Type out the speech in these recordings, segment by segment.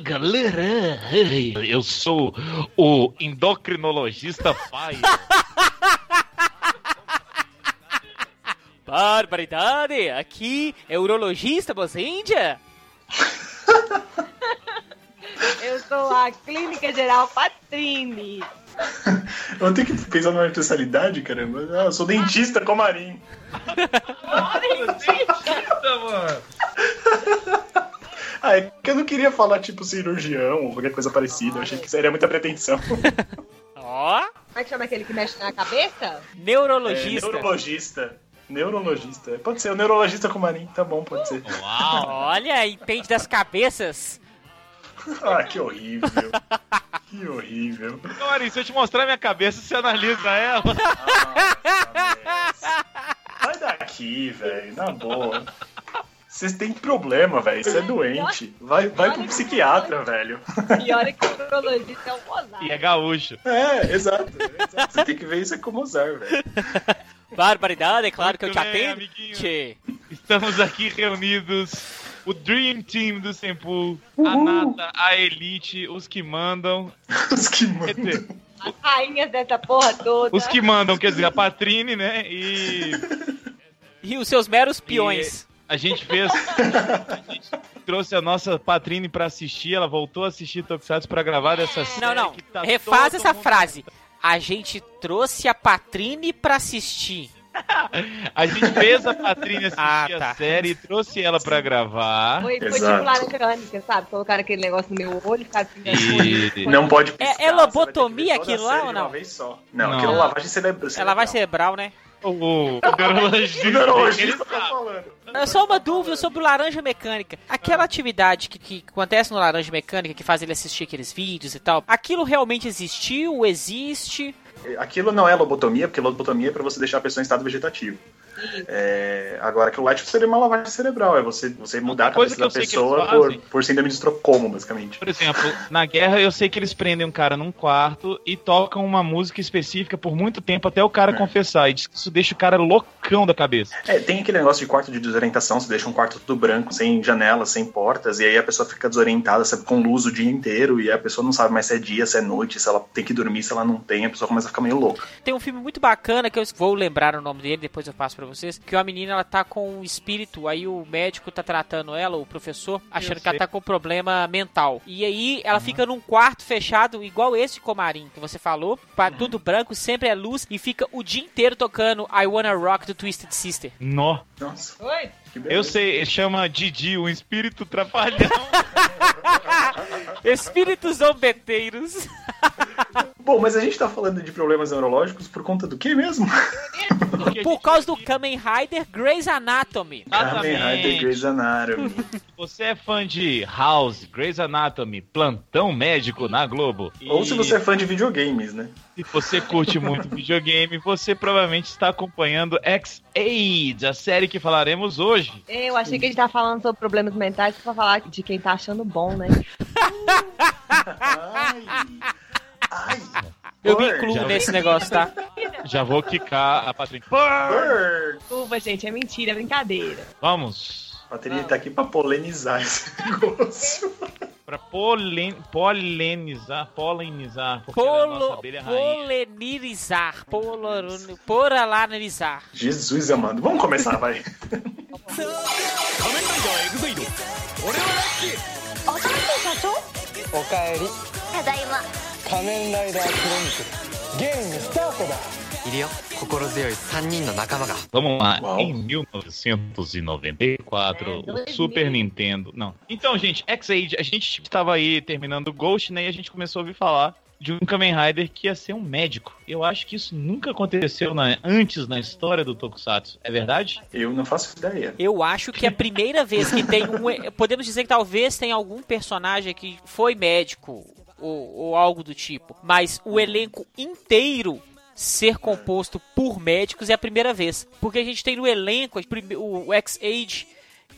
Galera, eu sou o endocrinologista pai. Barbaridade! Aqui é urologista você Índia? Eu sou a Clínica Geral Patrini. Eu tenho que pensar numa universalidade, caramba. Ah, eu sou dentista Comarim. dentista, mano. Ah, é que eu não queria falar tipo cirurgião ou qualquer coisa parecida. Eu achei que seria muita pretensão. Ó. Como é que chama aquele que mexe na cabeça? Neurologista. É, neurologista. Neurologista. Pode ser, o neurologista Comarim. Tá bom, pode ser. Uau. Olha, entende das cabeças. Ah, que horrível. Que horrível. Comarim, se eu te mostrar minha cabeça, você analisa ela. Nossa, Sai daqui, velho. Na boa. Vocês têm problema, velho. Você é doente. Vai, vai pro psiquiatra, velho. Pior é que o urologista é o Mozart. E é gaúcho. É, exato. exato. Você tem que ver isso é com o Mozart, velho. Barbaridade, é claro que eu te bem, atendo. Estamos aqui reunidos. O Dream Team do Sempu, a Nata, a Elite, os que mandam. Os que mandam. As rainhas dessa porra toda. os que mandam, quer dizer, a Patrine, né? E E os seus meros peões. A gente fez. A gente trouxe a nossa Patrine pra assistir, ela voltou a assistir Tokusatsu pra gravar essa série. Não, não. que tá Refaz essa mundo- frase. A gente trouxe a Patrine pra assistir. A gente fez a Patrine assistir Ah, tá. a série e trouxe ela pra gravar. Foi, foi Exato. tipo laranja sabe? Colocaram aquele negócio no meu olho, ficaram pingando E- coisa. Não pode piscar, É- é lobotomia aquilo lá ou não? vez só. Não, Não. aquilo é lavagem cerebral. Ela vai cerebral, né? O, o neurologista. O neurologista tá falando. É só uma dúvida sobre o Laranja Mecânica. Aquela atividade que, que acontece no Laranja Mecânica, que faz ele assistir aqueles vídeos e tal, aquilo realmente existiu? Existe? Aquilo não é lobotomia, porque lobotomia é pra você deixar a pessoa em estado vegetativo. É, agora, aquilo lá tipo, seria uma lavagem cerebral, é você, você mudar a coisa cabeça que da que pessoa por, por síndrome de Estocolmo, basicamente. Por exemplo, na guerra eu sei que eles prendem um cara num quarto e tocam uma música específica por muito tempo até o cara É. confessar. E diz que isso deixa o cara loucão da cabeça. É, tem aquele negócio de quarto de desorientação, você deixa um quarto tudo branco, sem janelas, sem portas, e aí a pessoa fica desorientada, sabe, com luz o dia inteiro, e a pessoa não sabe mais se é dia, se é noite, se ela tem que dormir, se ela não tem, a pessoa começa a ficar meio louca. Tem um filme muito bacana que eu vou lembrar o nome dele, depois eu passo pra vocês. Que uma menina ela tá com um espírito, aí o médico tá tratando ela, o professor, achando que ela tá com problema mental. E aí ela fica num quarto fechado, igual esse Comarim que você falou, pa- tudo branco, sempre é luz, e fica o dia inteiro tocando I Wanna Rock do Twisted Sister. Nó. Nossa, Oi? Eu sei, chama Didi, um espírito trapalhão. Espíritos zombeteiros. Bom, mas a gente tá falando de problemas neurológicos por conta do que mesmo? Por causa do Kamen Rider Grey's Anatomy. Kamen Rider Grey's Anatomy. Você é fã de House, Grey's Anatomy, Plantão Médico na Globo. Ou se você é fã de videogames, né? Se você curte muito videogame, você provavelmente está acompanhando X-Aid, a série que falaremos hoje. Eu achei que a gente tava falando sobre problemas mentais pra falar de quem tá achando bom, né? Ai, ai. Eu me incluo já- nesse negócio, tá? Já vou quicar a Patrícia. Bird. Desculpa, gente, é mentira, é brincadeira. Vamos. A Patrícia tá aqui pra polemizar esse negócio para polen, polenizar, polenizar, é Polo, a nossa abelha rainha. Polenizar. Jesus amado, vamos começar, vai. Okaeri. Tadaima. Kamen Rider Chronicles. Game start いるよ心強い3人の仲間が Vamos lá, Uau. em 1994, É, o 2000. Super Nintendo. Não. Então, gente, X-Age, a gente estava aí terminando o Ghost, né? E a gente começou a ouvir falar de um Kamen Rider que ia ser um médico. Eu acho que isso nunca aconteceu na- antes na história do Tokusatsu. É verdade? Eu não faço ideia. Eu acho que é a primeira vez que tem um. Podemos dizer que talvez tenha algum personagem que foi médico ou, ou algo do tipo. Mas o elenco inteiro ser composto por médicos é a primeira vez. Porque a gente tem no elenco o X-Age,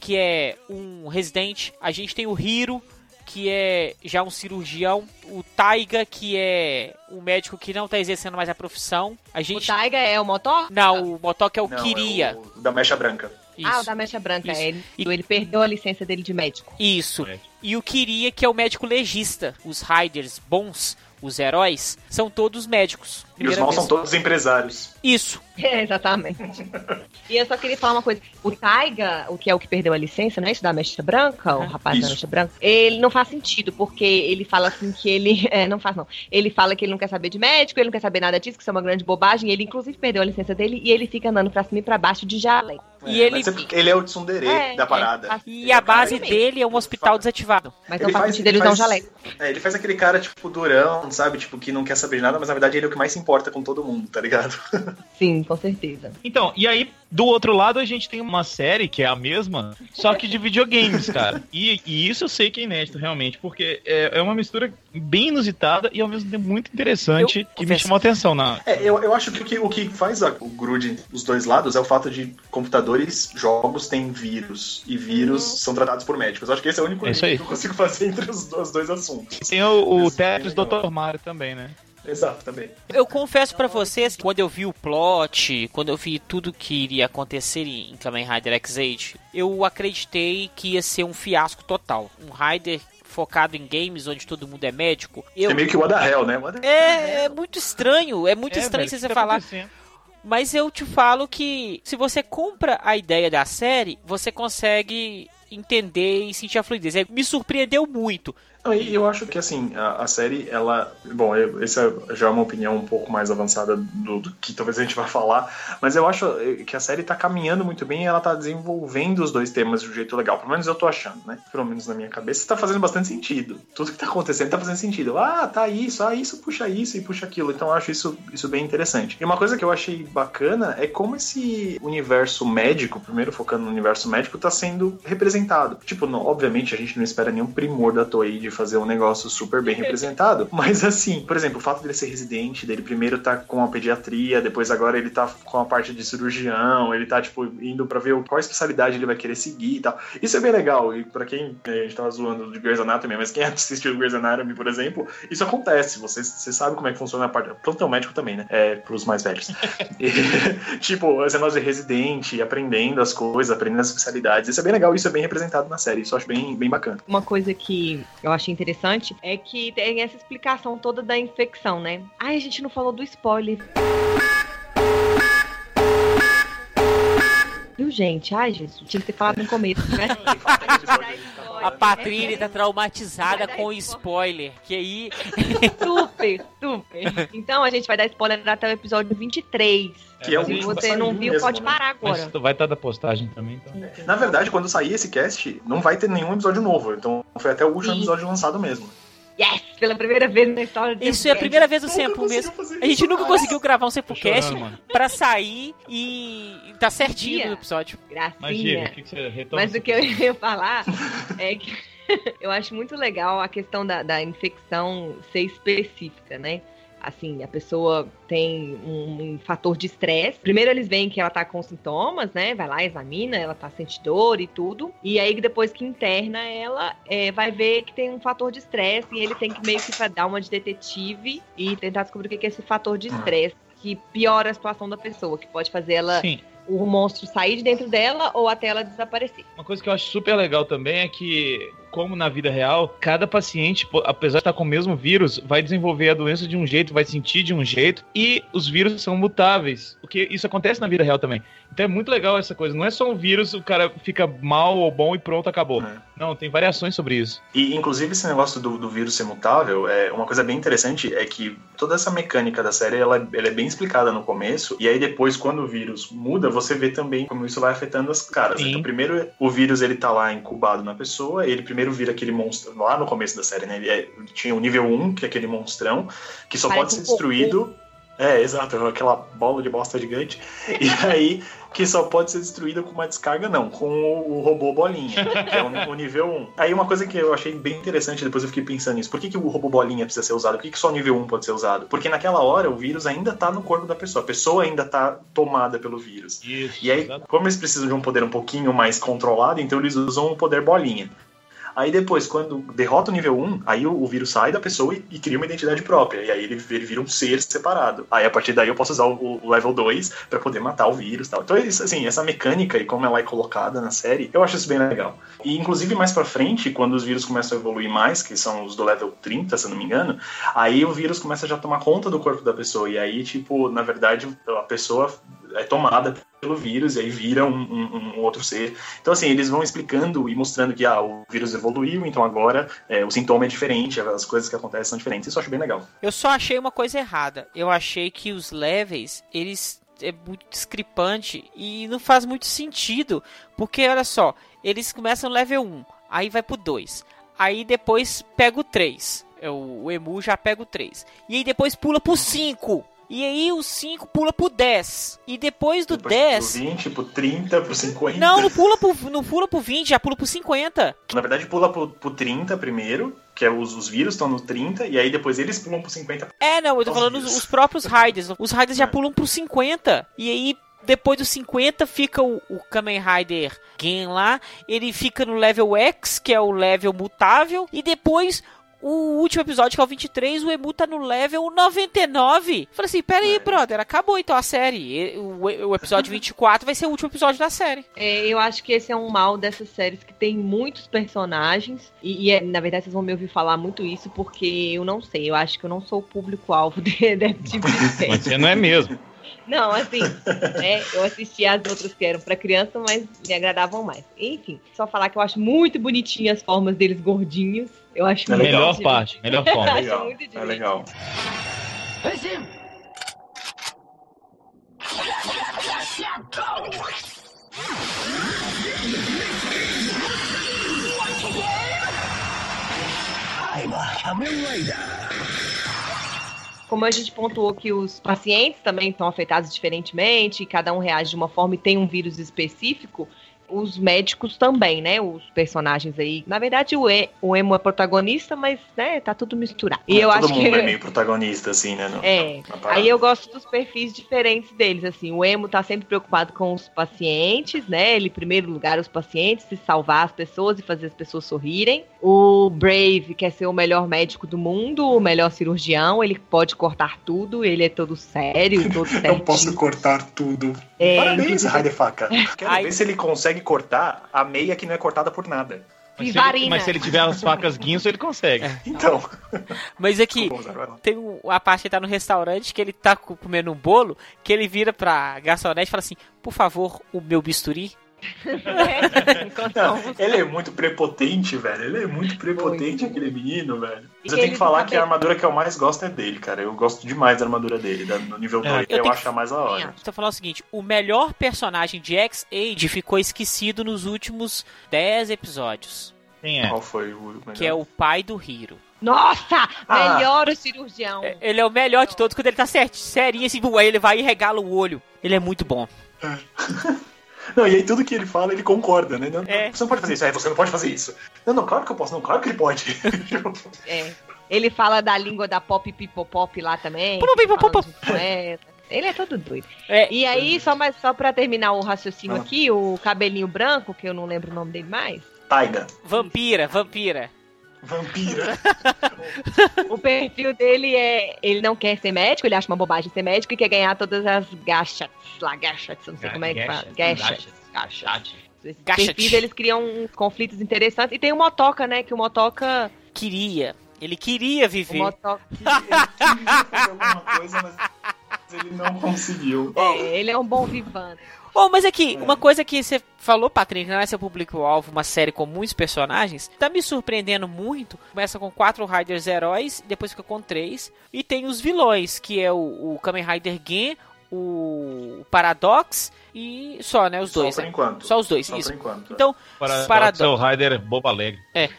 que é um residente. A gente tem o Hiro, que é já um cirurgião. O Taiga, que é um médico que não está exercendo mais a profissão. A O gente. Taiga é o motor? Não, o Motoca é o Não, Kiria. é o da mecha branca. Isso. Ah, o da mecha branca. Isso. Ele, E- ele perdeu a licença dele de médico. Isso. É. E o Kiria, que é o médico legista. Os Riders bons, os heróis, são todos médicos. E os maus são todos empresários. Isso. É, exatamente. e eu só queria falar uma coisa. O Taiga, o que é o que perdeu a licença, né? Isso da mecha branca, o rapaz da Isso. mecha branca, ele não faz sentido, porque ele fala assim que ele. É, não faz não. Ele fala que ele não quer saber de médico, ele não quer saber nada disso, que isso é uma grande bobagem. Ele, inclusive, perdeu a licença dele e ele fica andando pra cima e pra baixo de jaleco. E É, ele- mas é ele é o tsundere É, da é, parada. faz- E a base dele é um hospital desativado. Mas Ele não faz, faz- sentido ele ele usar um jaleco. É, ele faz aquele cara, tipo, durão, sabe? Tipo, que não quer saber de nada, mas na verdade ele é o que mais se importa com todo mundo, tá ligado? Sim, com certeza. Então, e aí, do outro lado, a gente tem uma série que é a mesma, só que de videogames, cara. E, e isso eu sei que é inédito, realmente, porque é, é uma mistura bem inusitada e ao mesmo tempo muito interessante Eu que me chamou a atenção na. É, eu, eu acho que o que, o que faz a- o grude os dois lados é o fato de computadores, jogos têm vírus. E vírus são tratados por médicos. Eu acho que esse é o único É isso link aí. que eu consigo fazer entre os dois, os dois assuntos. Tem o, o é Tetris. Dr. Mario também, né? Exato, também. Eu confesso pra vocês que quando eu vi o plot, quando eu vi tudo que iria acontecer em Kamen Rider X-Age, eu acreditei que ia ser um fiasco total. Um Rider focado em games onde todo mundo é médico. Eu... É meio que o What the Hell, né? What É, é muito estranho, é muito É, estranho velho, você o que tá falar. Mas eu te falo que se você compra a ideia da série, você consegue entender e sentir a fluidez. É, Me surpreendeu muito. E eu acho que assim, a, a série, ela. Bom, eu, essa já é uma opinião um pouco mais avançada do, do que talvez a gente vá falar, mas eu acho eh, que a série tá caminhando muito bem e ela tá desenvolvendo os dois temas de um jeito legal. Pelo menos eu tô achando, né? Pelo menos na minha cabeça, tá fazendo bastante sentido. Tudo que tá acontecendo tá fazendo sentido. Ah, tá isso, ah, isso puxa isso e puxa aquilo. Então eu acho isso, isso bem interessante. E uma coisa que eu achei bacana é como esse universo médico, primeiro focando no universo médico, tá sendo representado. Tipo, não- obviamente a gente não espera nenhum primor da Toei de fazer um negócio super bem representado, mas assim, por exemplo, o fato dele ser residente, dele primeiro tá com a pediatria, depois agora ele tá com a parte de cirurgião, ele tá, tipo, indo pra ver qual especialidade ele vai querer seguir e tal. Isso é bem legal, e pra quem, a gente tava zoando de Grey's Anatomy, mas quem assistiu Grey's Anatomy, por exemplo, isso acontece, você, você sabe como é que funciona a parte, plantão médico também, né, é, pros mais velhos. E, tipo, esse negócio de residente, aprendendo as coisas, aprendendo as especialidades, isso é bem legal, isso é bem representado na série, isso eu acho bem, bem bacana. Uma coisa que eu achei interessante é que tem essa explicação toda da infecção, né? Ai, a gente não falou do spoiler. Viu, gente? Ai, Jesus, tinha que ter falado no começo, né? A Patrícia tá traumatizada com o spoiler. Que aí. Super, super. Então a gente vai dar spoiler até o episódio 23. Que é o Se você não viu, mesmo, pode né? parar Mas agora. tu vai estar da postagem também, então. Na verdade, quando sair esse cast, não vai ter nenhum episódio novo. Então foi até o último Sim. episódio lançado mesmo. Yes! Pela primeira vez na história de Isso é a primeira vez do Sempo mesmo. A gente nunca conseguiu gravar um Sempocast mano. pra sair e tá certinho Dia. no episódio. Mas, Gíria, Gracinha. o que, que você retoma? Mas o que eu ia falar é que eu acho muito legal a questão da, da infecção ser específica, né? Assim, a pessoa tem um, um fator de estresse. Primeiro eles veem que ela tá com sintomas, né? Vai lá, examina, ela tá sente dor e tudo. E aí depois que interna ela, é, vai ver que tem um fator de estresse e ele tem que meio que dar uma de detetive e tentar descobrir o que que é esse fator de estresse que piora a situação da pessoa, que pode fazer ela, Sim, o monstro sair de dentro dela ou até ela desaparecer. uma coisa que eu acho super legal também é que, como na vida real, cada paciente, apesar de estar com o mesmo vírus, vai desenvolver a doença de um jeito, vai sentir de um jeito, e os vírus são mutáveis. Porque isso acontece na vida real também. Então é muito legal essa coisa. Não é só um vírus, o cara fica mal ou bom e pronto, acabou. É. Não, tem variações sobre isso. E, inclusive, esse negócio do, do vírus ser mutável, é, uma coisa bem interessante é que toda essa mecânica da série, ela, ela é bem explicada no começo, e aí depois, quando o vírus muda, você vê também como isso vai afetando as caras. Sim. Então, primeiro, o vírus, ele tá lá incubado na pessoa, ele primeiro vira aquele monstro, lá no começo da série, né? Ele é- tinha o nível 1, que é aquele monstrão, que só Parece pode ser um destruído... É, exato, aquela bola de bosta gigante. E aí, que só pode ser destruída com uma descarga, não, com o, o robô bolinha, que é o, o nível 1. Aí uma coisa que eu achei bem interessante, depois eu fiquei pensando nisso, por que, que o robô bolinha precisa ser usado? Por que, que só o nível 1 pode ser usado? Porque naquela hora o vírus ainda tá no corpo da pessoa, a pessoa ainda tá tomada pelo vírus. Isso. E aí, como eles precisam de um poder um pouquinho mais controlado, então eles usam o poder bolinha. Aí depois, quando derrota o nível 1, aí o, o vírus sai da pessoa e, e, cria uma identidade própria. E aí ele, ele vira um ser separado. Aí a partir daí eu posso usar o, o level 2 para poder matar o vírus e tal. Então, isso, assim, essa mecânica e como ela é colocada na série, eu acho isso bem legal. E inclusive mais pra frente, quando os vírus começam a evoluir mais, que são os do level 30, se eu não me engano, aí o vírus começa já a tomar conta do corpo da pessoa. E aí, tipo, na verdade, a pessoa é tomada pelo vírus e aí vira um, um, um, outro ser. Então, assim, eles vão explicando e mostrando que ah, o vírus evoluiu, então agora é, o sintoma é diferente, as coisas que acontecem são diferentes. Isso eu acho bem legal. Eu só achei uma coisa errada. Eu achei que os levels, eles é muito discrepante e não faz muito sentido, porque olha só, eles começam no level 1, aí vai pro 2, aí depois pega o 3, é, o Emu já pega o 3, e aí depois pula pro 5. E aí o 5 pula pro 10. E depois do depois 10. Pro 20, pro 30, pro 50. Não, não pula pro, não pula pro 20, já pula pro 50. Na verdade, pula pro, pro 30 primeiro, que é os, os vírus estão no 30, e aí depois eles pulam pro 50. É, não, eu tô falando os, os, próprios Raiders. Os Raiders é. já pulam pro 50. E aí depois dos 50 fica o, o Kamen Rider Gen lá, ele fica no level X, que é o level mutável, e depois o último episódio, que é o 23, o Emu tá no level 99. Falei assim, pera aí, é. brother, acabou então a série. O, o episódio 24 vai ser o último episódio da série. É, eu acho que esse é um mal dessas séries que tem muitos personagens. E, e é, na verdade, vocês vão me ouvir falar muito isso, porque eu não sei. Eu acho que eu não sou o público-alvo de, tipo de você não é mesmo. Não, assim, né, eu assisti as outras que eram para criança, mas me agradavam mais. Enfim, só falar que eu acho muito bonitinho as formas deles gordinhos. Eu acho é melhor parte, melhor forma. É legal. É legal. I'm a Kamen Rider. Como a gente pontuou que os pacientes também estão afetados diferentemente, cada um reage de uma forma e tem um vírus específico, os médicos também, né? Os personagens aí. Na verdade, o, e, o Emo é protagonista, mas, né, tá tudo misturado. E é, eu todo acho mundo que... é meio protagonista, assim, né? No, é. Aí eu gosto dos perfis diferentes deles, assim. O Emo tá sempre preocupado com os pacientes, né? Ele, em primeiro lugar, os pacientes, se salvar as pessoas e fazer as pessoas sorrirem. O Brave quer ser o melhor médico do mundo, o melhor cirurgião, ele pode cortar tudo, ele é todo sério, todo certinho. Eu posso cortar tudo. É, Parabéns, Raide Faca. Quero ver se ele consegue cortar a meia que não é cortada por nada. Mas se, ele, mas se ele tiver as facas guinso, ele consegue. É. Então. Mas é que tem a parte que tá no restaurante que ele tá comendo um bolo, que ele vira pra garçonete e fala assim: por favor, o meu bisturi. Não, ele é muito prepotente, velho. Ele é muito prepotente, muito. aquele menino, velho. Mas eu tenho que falar que a armadura que eu mais gosto é dele, cara. Eu gosto demais da armadura dele, no nível 2. É, eu, eu acho a mais a hora. Tô falando o seguinte: o melhor personagem de X-Age ficou esquecido nos últimos 10 episódios. Quem é? Qual foi o melhor? Que é o pai do Hiro. Nossa! Ah. Melhor o cirurgião. É, ele é o melhor de todos quando ele tá certo, serinho assim, ele vai e regala o olho. Ele é muito bom. É. Não, e aí tudo que ele fala, ele concorda, né? Não, é. Você não pode fazer isso, é, você não pode fazer isso. Não, não, claro que eu posso, não, claro que ele pode. é. Ele fala da língua da pop pipopop lá também. Ele é todo doido. É. E aí, só, mais, só pra terminar o raciocínio ah. aqui, o cabelinho branco, que eu não lembro o nome dele mais. Taiga. Vampira, vampira. Vampira. o perfil dele é. Ele não quer ser médico, ele acha uma bobagem ser médico e quer ganhar todas as gachats lá, gachats, não sei como é que fala. Gachats. Gachats. Esse perfil eles criam conflitos interessantes. E tem o Motoca, né? Que o Motoca. Queria. Ele queria viver. O Motoca. ele queria fazer alguma coisa, mas ele não conseguiu. É, ele é um bom vivano. Bom, mas aqui, é. uma coisa que você falou, Patrick, não é seu público-alvo, uma série com muitos personagens, tá me surpreendendo muito. Começa com quatro Riders heróis, depois fica com três. E tem os vilões, que é o, o Kamen Rider Gen, o Paradox e só, né? Os dois. Só por né? enquanto. Só os dois, só isso. Enquanto, então, Paradox, Paradox é o Rider Boba Alegre. É.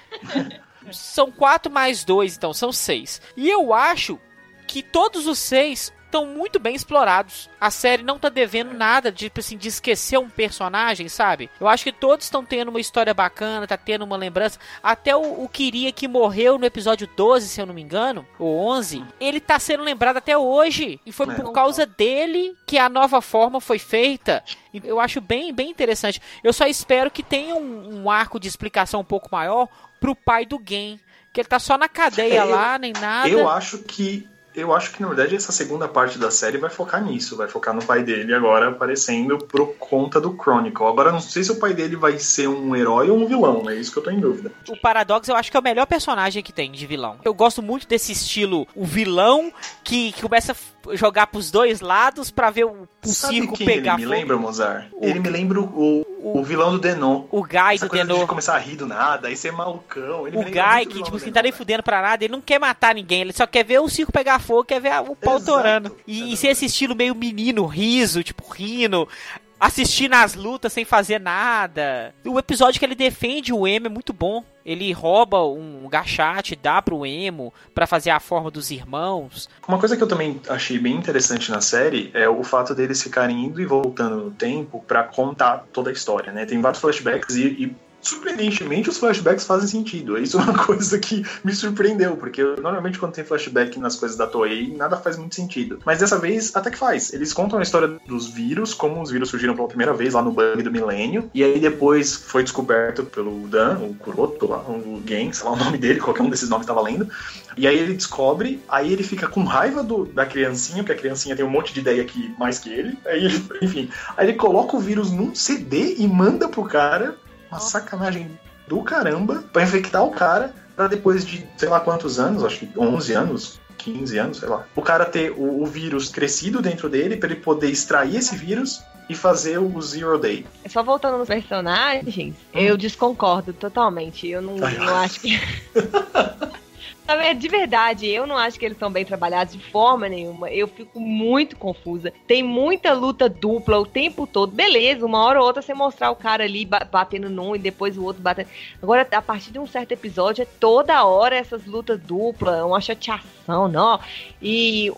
são quatro mais dois, então, são seis. E eu acho que todos os seis estão muito bem explorados. A série não tá devendo nada de, tipo assim, de esquecer um personagem, sabe? Eu acho que todos estão tendo uma história bacana, tá tendo uma lembrança. Até o, o Kiria que morreu no episódio 12, se eu não me engano, ou 11, ele tá sendo lembrado até hoje. E foi É. por causa dele que a nova forma foi feita. Eu acho bem, bem interessante. Eu só espero que tenha um, um arco de explicação um pouco maior pro pai do Gen. Que ele tá só na cadeia É, lá, nem nada. Eu acho que. Eu acho que, na verdade, essa segunda parte da série vai focar nisso, vai focar no pai dele agora aparecendo por conta do Chronicle. Agora, não sei se o pai dele vai ser um herói ou um vilão, é isso que eu tô em dúvida. O Paradox eu acho que é o melhor personagem que tem de vilão. Eu gosto muito desse estilo, o vilão que, que começa a jogar pros dois lados pra ver o, o circo pegar ele me fogo. lembra, Mozart? O- Ele me lembra o, o, o vilão do Denon. O Guy Essa do coisa Denô. de começar a rir do nada, aí ser malucão. Ele O Guy, que, tipo do assim, Denon, tá nem fudendo pra nada, ele não quer matar ninguém, ele só quer ver o circo pegar fogo, quer ver o pau Exato, torando. E, e ser esse estilo meio menino, riso, tipo, rindo, assistindo as lutas sem fazer nada. O episódio que ele defende o Emo é muito bom. Ele rouba um gachate, dá pro Emo pra fazer a forma dos irmãos. Uma coisa que eu também achei bem interessante na série é o fato deles ficarem indo e voltando no tempo pra contar toda a história, né? Tem vários flashbacks e, e, surpreendentemente os flashbacks fazem sentido. Isso é uma coisa que me surpreendeu, porque normalmente quando tem flashback nas coisas da Toei, nada faz muito sentido. Mas dessa vez até que faz. Eles contam a história dos vírus, como os vírus surgiram pela primeira vez lá no bug do milênio, e aí depois foi descoberto pelo Dan, o Kuroto, lá, o Gen, sei lá o nome dele, qualquer um desses nomes tá valendo. E aí ele descobre, aí ele fica com raiva do, da criancinha, porque a criancinha tem um monte de ideia aqui mais que ele. Aí ele, enfim, aí ele coloca o vírus num CD e manda pro cara uma sacanagem do caramba pra infectar o cara pra depois de sei lá quantos anos, acho que 11 anos, 15 anos, sei lá. O cara ter o, o vírus crescido dentro dele pra ele poder extrair esse vírus e fazer o Zero Day. Só voltando nos personagens, eu desconcordo totalmente. Eu não, Ai, não acho que. De verdade, eu não acho que eles são bem trabalhados de forma nenhuma. Eu fico muito confusa. Tem muita luta dupla o tempo todo. Beleza, uma hora ou outra você mostrar o cara ali ba- batendo num e depois o outro batendo. Agora, a partir de um certo episódio, é toda hora essas lutas duplas, uma chateação, não. E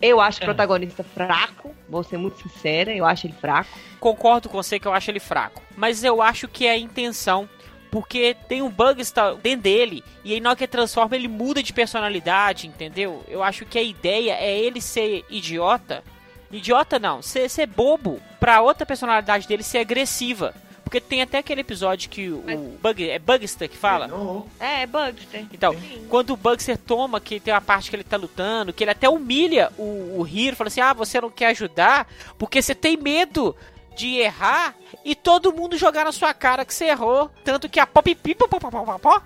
eu acho o É. protagonista fraco, vou ser muito sincera, eu acho ele fraco. Concordo com você que eu acho ele fraco. Mas eu acho que é a intenção. Porque tem um bug está dentro dele. E aí na hora que ele transforma, ele muda de personalidade, entendeu? Eu acho que a ideia é ele ser idiota. Idiota não, ser, ser bobo. Pra outra personalidade dele ser agressiva. Porque tem até aquele episódio que o Mas- Bug, é Bugster que fala? Não, É, é Bugster. Então, Sim. quando o Bugster toma, que tem uma parte que ele tá lutando, que ele até humilha o, o Hiro, fala assim: ah, você não quer ajudar porque você tem medo de errar e todo mundo jogar na sua cara que você errou. Tanto que a Pop Pipa, pó, pó, pó,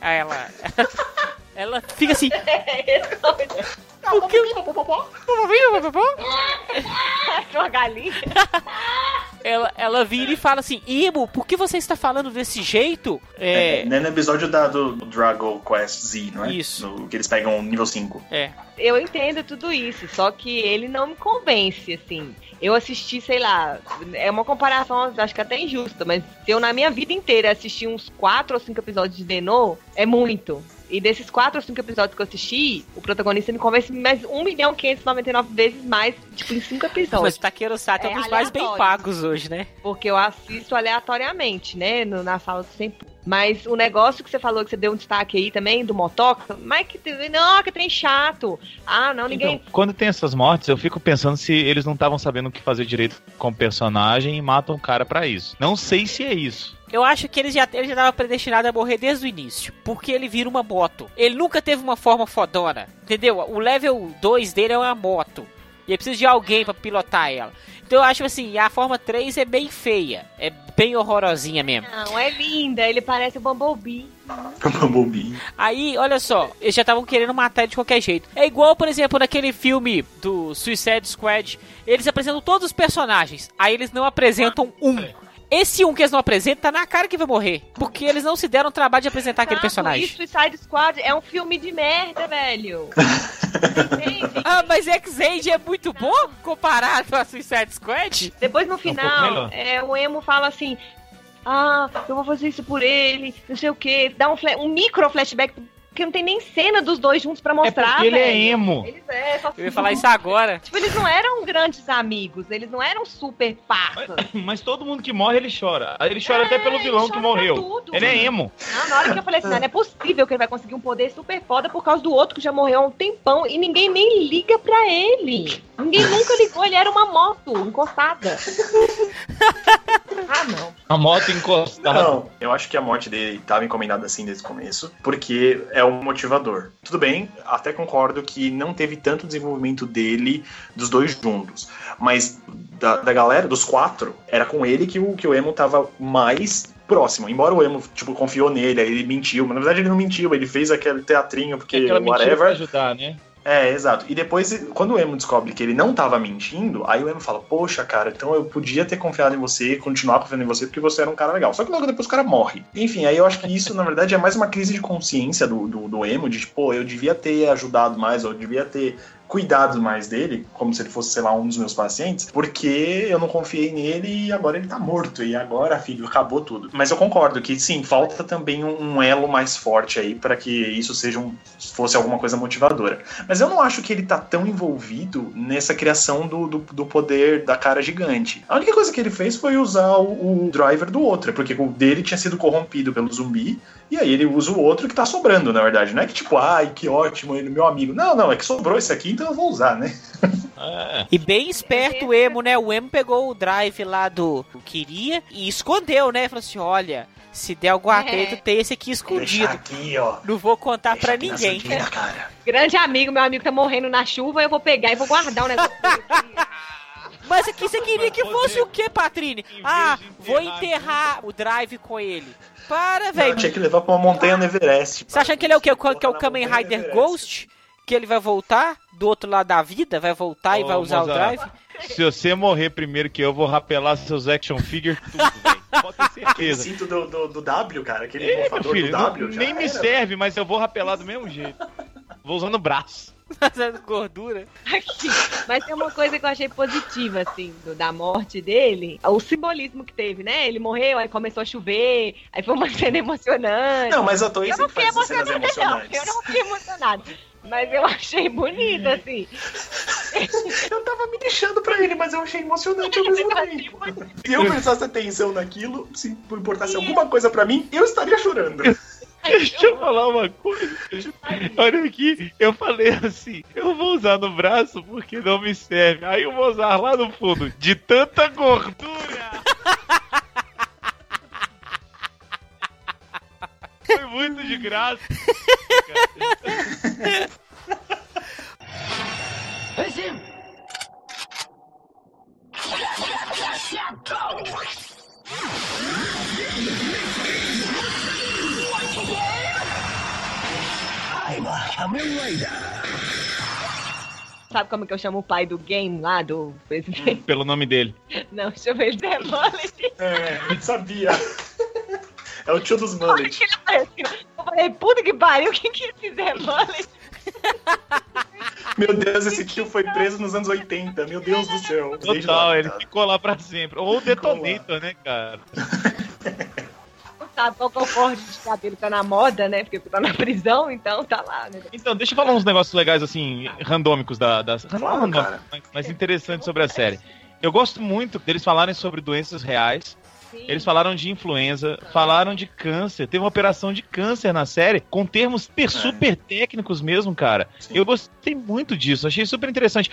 aí ela. ela fica assim. Por que- uma galinha. Ela, ela vira e fala assim: Imo, por que você está falando desse jeito? É, É. né, no episódio da, do Dragon Quest Z, não é? Isso. No- que eles pegam nível 5. É. Eu entendo tudo isso, só que ele não me convence, assim. Eu assisti, sei lá, é uma comparação, acho que até injusta, mas se eu na minha vida inteira assisti uns 4 ou 5 episódios de Denô, é muito. E desses 4 ou 5 episódios que eu assisti, o protagonista me convence mais 1 milhão 599 vezes mais, tipo, em 5 episódios. Mas o Takeru Sato é um É dos mais bem pagos hoje, né? Porque eu assisto aleatoriamente, né? no- na sala do sempre. Mas o negócio que você falou, que você deu um destaque aí também, do motoca, mas que não, que tem chato. Ah, não, ninguém. Então, quando tem essas mortes, eu fico pensando se eles não estavam sabendo o que fazer direito com o personagem e matam o cara pra isso. Não sei se é isso. Eu acho que ele já, ele já tava predestinado a morrer desde o início. Porque ele vira uma moto. Ele nunca teve uma forma fodona. Entendeu? O level 2 dele é uma moto. E ele precisa de alguém pra pilotar ela. Então eu acho assim, a forma 3 é bem feia. É bem horrorosinha mesmo. Não, é linda, ele parece o Bumblebee. Bumblebee. Aí, olha só, eles já estavam querendo matar ele de qualquer jeito. É igual, por exemplo, naquele filme do Suicide Squad. Eles apresentam todos os personagens. Aí eles não apresentam um. Esse um que eles não apresentam tá na cara que vai morrer. Porque eles não se deram o trabalho de apresentar aquele personagem. Isso, Suicide Squad é um filme de merda, velho. Ah, mas X-Aid é muito bom comparado a Suicide Squad? Depois no um pouco final, melhor. é, o Emo fala assim: Ah, eu vou fazer isso por ele, não sei o que, dá um, um micro flashback. Porque não tem nem cena dos dois juntos pra mostrar, é porque ele é emo. Eles, é, só Eu ia falar isso agora. Tipo, eles não eram grandes amigos, eles não eram super parças. Mas todo mundo que morre, ele chora. Ele chora até pelo É, vilão que morreu. tudo. Ele é emo. Não, na hora que eu falei assim, não, não é possível que ele vai conseguir um poder super foda por causa do outro que já morreu há um tempão e ninguém nem liga pra ele. Ninguém nunca ligou, ele era uma moto encostada. ah, não. A moto encostada. Não, eu acho que a morte dele estava encomendada assim desde o começo, porque é um motivador. Tudo bem, até concordo que não teve tanto desenvolvimento dele dos dois juntos, mas da, da galera, dos quatro, era com ele que o, que o Emo tava mais próximo. Embora o Emo, tipo, confiou nele, aí ele mentiu, mas na verdade ele não mentiu, ele fez aquele teatrinho porque Aquela mentira pra whatever. ajudar, né? É, exato. E depois, quando o Emo descobre que ele não tava mentindo, aí o Emo fala, poxa, cara, então eu podia ter confiado em você, continuar confiando em você, porque você era um cara legal. Só que logo depois o cara morre. Enfim, aí eu acho que isso, na verdade, é mais uma crise de consciência do, do, do Emo, de tipo, pô, eu devia ter ajudado mais, eu devia ter cuidado mais dele, como se ele fosse, sei lá, um dos meus pacientes, porque eu não confiei nele e agora ele tá morto. E agora, filho, acabou tudo. Mas eu concordo que sim, falta também um, elo mais forte aí para que isso seja um, fosse alguma coisa motivadora. Mas eu não acho que ele tá tão envolvido nessa criação do, do, do poder da cara gigante. A única coisa que ele fez foi usar o, o driver do outro, porque o dele tinha sido corrompido pelo zumbi, e aí ele usa o outro que tá sobrando, na verdade. Não é que tipo, ai, que ótimo, ele meu amigo. Não, não, é que sobrou esse aqui, então eu vou usar, né? É. E bem esperto o Emo, né? O Emo pegou o drive lá do queria e escondeu, né? Falou assim: olha, se der algum É. atrito, tem esse aqui escondido. aqui, ó. Não vou contar Deixa pra aqui na ninguém. Grande amigo, meu amigo tá morrendo na chuva, eu vou pegar e vou guardar o negócio. Mas aqui você queria que Vai fosse o que, Patrine? Ah, vou enterrar o drive com ele. Para, velho. tinha que levar pra uma montanha no Everest. Você acha que ele é o quê? Que é o Kamen Rider Everest. Ghost? Que ele vai voltar do outro lado da vida? Vai voltar e vai usar o Mozart, drive? Se você morrer primeiro que eu, vou rapelar seus action figures tudo, velho. Pode ter Aquele certeza. cinto do, do, do W, cara, aquele É, meu filho, do não- W. já nem me era. serve, mas eu vou rapelar do mesmo jeito. Vou usando o braço. Fazendo gordura. Aqui. Mas tem uma coisa que eu achei positiva, assim, do- da morte dele. O simbolismo que teve, né? Ele morreu, aí começou a chover, aí foi uma cena emocionante. Não, mas a Toei eu não fiquei emocionada, não. Eu não fiquei emocionada. Mas eu achei bonito, assim. Eu tava me deixando pra ele, mas eu achei emocionante ao mesmo tempo. Se eu prestasse atenção naquilo, se importasse alguma coisa pra mim, eu estaria chorando. Deixa eu falar uma coisa. Olha aqui, eu falei assim, eu vou usar no braço porque não me serve. Aí eu vou usar lá no fundo, de tanta gordura. Foi muito de graça. Sabe como que eu chamo o pai do game lá, do presidente? Pelo nome dele. Não, chama ele de Mullet. É, eu sabia. É o tio dos mullet. Eu falei, puta que pariu, quem que fizer Mullet? Meu Deus, esse tio foi preso nos anos 80. Meu Deus do céu. Total, lá, ele ficou lá pra sempre. Ou o Detonator, né, cara? Não sabe qual é corte de cabelo tá na moda, né? Porque tá na prisão, então tá lá, né? Então, deixa eu falar uns negócios legais, assim, randômicos da. da não mas, mas interessantes sobre a série. Eu gosto muito deles falarem sobre doenças reais. Sim. Eles falaram de influenza, falaram de câncer. Teve uma operação de câncer na série, com termos per- super técnicos mesmo, cara. Sim. Eu gostei muito disso, achei super interessante.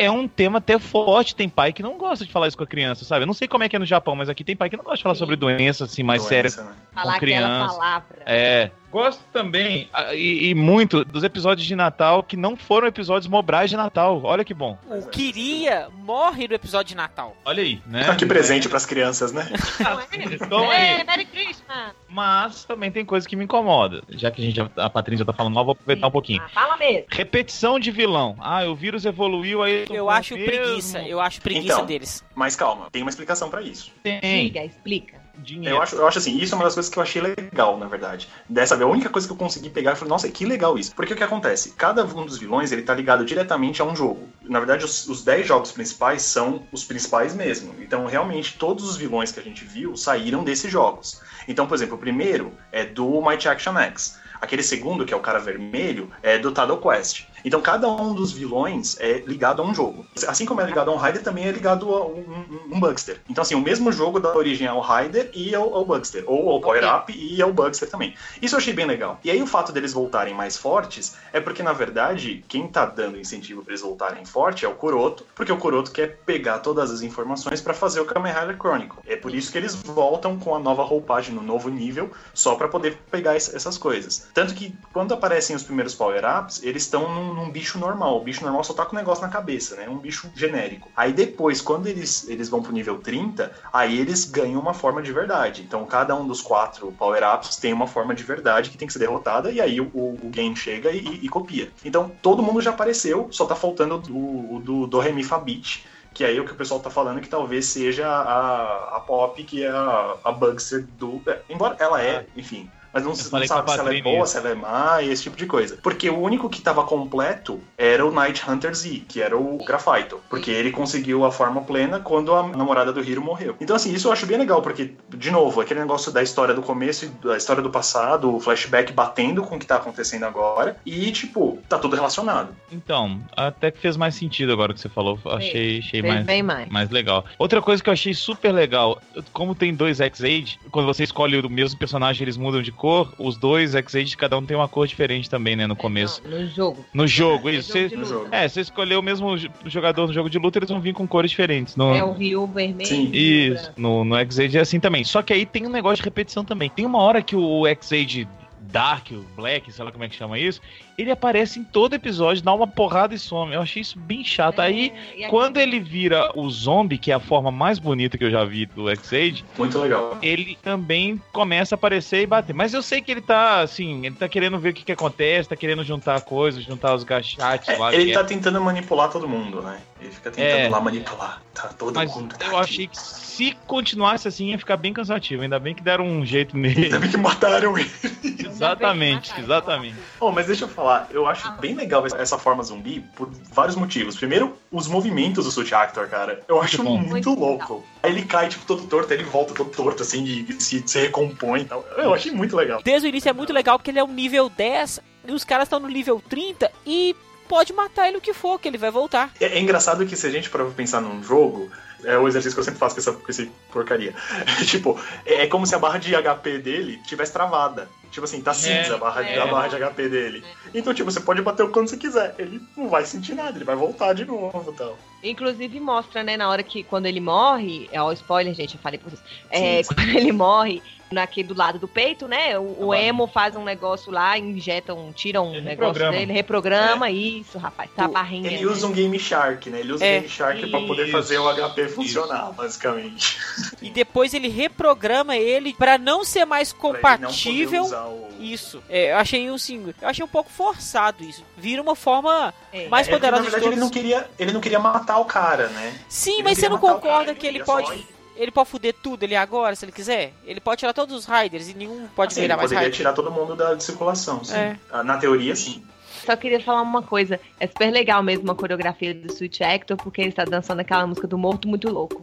É um tema até forte. Tem pai que não gosta de falar isso com a criança, sabe? Eu não sei como é que é no Japão, mas aqui tem pai que não gosta de falar Sim. sobre doenças assim mais Doença, sérias né? Falar aquela criança. palavra. é. Gosto também, ah, e, e muito, dos episódios de Natal que não foram episódios mobrais de Natal. Olha que bom. O Queria morre no episódio de Natal. Olha aí, né? Ah, que presente pras crianças, né? Não é? Então. É, Merry Christmas. Mas também tem coisa que me incomoda. Já que a gente já, a Patrícia já tá falando mal, vou aproveitar um pouquinho. Ah, fala mesmo. Repetição de vilão. Ah, o vírus evoluiu aí. Eu acho preguiça, eu acho preguiça Então. deles. Mas calma, tem uma explicação pra isso. Tem Diga, explica. Dinheiro. Eu acho, eu acho assim, isso é uma das coisas que eu achei legal, na verdade. Dessa vez, a única coisa que eu consegui pegar, eu falei, nossa, que legal isso. Porque o que acontece? Cada um dos vilões, ele tá ligado diretamente a um jogo. Na verdade, os, os 10 jogos principais são os principais mesmo. Então, realmente, todos os vilões que a gente viu saíram desses jogos. Então, por exemplo, o primeiro é do Might Action X. Aquele segundo, que é o cara vermelho, é do Tado Quest. Então cada um dos vilões é ligado a um jogo. Assim como é ligado a um Raider, também é ligado a um, um, um Bugster. Então, assim, o mesmo jogo dá origem ao Raider e ao, ao Bugster. Ou ao Power Up e ao Bugster também. Isso eu achei bem legal. E aí o fato deles voltarem mais fortes é porque, na verdade, quem tá dando incentivo para eles voltarem forte é o Kuroto, porque o Kuroto quer pegar todas as informações para fazer o Kamen Rider Chronicle. É por isso que eles voltam com a nova roupagem no novo nível, só para poder pegar essas coisas. Tanto que quando aparecem os primeiros power-ups, eles estão num, num, bicho normal. O bicho normal só tá com um negócio na cabeça, né? Um bicho genérico. Aí depois, quando eles, eles vão pro nível 30, aí eles ganham uma forma de verdade. Então cada um dos quatro power-ups tem uma forma de verdade que tem que ser derrotada, e aí o, o game chega e, e, e, copia. Então todo mundo já apareceu, só tá faltando o, o do, do Remi Fabit que aí o que o pessoal tá falando é que talvez seja a, a Pop, que é a, a Bugster do. É, embora ela é, enfim, mas não, não sabe se ela é boa, se ela é má e esse tipo de coisa. Porque o único que estava completo era o Night Hunter Z, que era o Grafito. Porque ele conseguiu a forma plena quando a namorada do Hiro morreu. Então, assim, isso eu acho bem legal, porque, de novo, aquele negócio da história do começo e da história do passado, o flashback batendo com o que tá acontecendo agora. E, tipo, tá tudo relacionado. Então, até que fez mais sentido agora que você falou. Achei, achei mais, bem mais. mais legal. Outra coisa que eu achei super legal, como tem dois X-Age, quando você escolhe o mesmo personagem, eles mudam de cor, os dois X-Age, cada um tem uma cor diferente também, né, no começo. Não, no jogo. No jogo, isso. Você, é, você escolheu o mesmo jogador no jogo de luta, eles vão vir com cores diferentes. No... É o Ryu vermelho. Sim. Isso, no, no X-Age é assim também. Só que aí tem um negócio de repetição também. Tem uma hora que o X-Age Dark, o Black, sei lá como é que chama isso, ele aparece em todo episódio, dá uma porrada e some. Eu achei isso bem chato. É, Aí, quando ele vira o zombie, que é a forma mais bonita que eu já vi do X-Age, muito legal. Ele também começa a aparecer e bater. Mas eu sei que ele tá, assim, ele tá querendo ver o que, que acontece, tá querendo juntar coisas, juntar os gachates é, lá. Ele tá é. tentando manipular todo mundo, né? Ele fica tentando é, lá manipular. Tá todo mas mundo. Tá eu aqui. achei que se continuasse assim ia ficar bem cansativo. Ainda bem que deram um jeito nele. Ainda bem que mataram ele. exatamente, exatamente. Oh, mas deixa eu falar, eu acho bem legal essa forma zumbi por vários motivos. Primeiro, os movimentos do Suit Actor, cara. Eu acho muito, muito louco. Aí ele cai, tipo, todo torto, aí ele volta todo torto, assim, e se, se recompõe e tal. Eu achei muito legal. Desde o início é muito legal porque ele é um nível 10 e os caras estão no nível 30 e pode matar ele o que for, que ele vai voltar. É, é engraçado que se a gente para pensar num jogo, é o exercício que eu sempre faço com essa, com essa porcaria. tipo, é, é, como se a barra de HP dele tivesse travada. Tipo assim, tá cinza é, a, barra, é, a barra de HP dele. Então, tipo, você pode bater o quanto você quiser. Ele não vai sentir nada, ele vai voltar de novo então. Inclusive mostra, né, na hora que quando ele morre, é o spoiler, gente, eu falei pra vocês. É, sim, sim. quando ele morre, naquele do lado do peito, né? O, o emo faz um negócio lá, injeta um, tira um ele negócio reprograma. dele, reprograma é. isso, rapaz. Tá barrinha. Ele usa um Game Shark, né? Ele usa é. Game Shark para poder fazer o HP funcionar, isso. basicamente. E depois ele reprograma ele para não ser mais compatível. O... Isso. É, eu achei assim, eu achei um pouco forçado isso. Vira uma forma é. mais poderosa é, na verdade, de todos. ele não queria, ele não queria matar o cara, né? Sim, ele mas você não concorda cara, que ele pode ele pode fuder tudo ali agora, se ele quiser. Ele pode tirar todos os Riders e nenhum pode assim, virar mais Rider. Ele poderia tirar todo mundo da circulação, sim. É. Na teoria, sim. Só queria falar uma coisa. É super legal mesmo a coreografia do Sweet Hector, porque ele está dançando aquela música do Morto Muito Louco.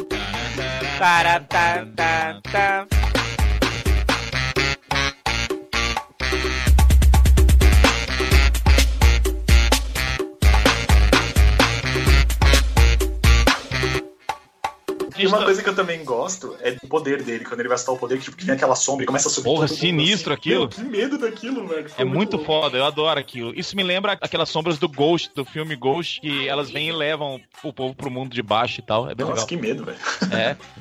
Para, tá, tá, tá. E uma coisa que eu também gosto é do poder dele, quando ele vai soltar o poder, que, tipo, que vem aquela sombra e começa a subir. Porra, sinistro assim. aquilo. Meu, que medo daquilo, velho. Foi é muito, muito foda, eu adoro aquilo. Isso me lembra aquelas sombras do Ghost, do filme Ghost, que elas vêm e levam o povo pro mundo de baixo e tal. É bem Nossa, legal. que medo, velho.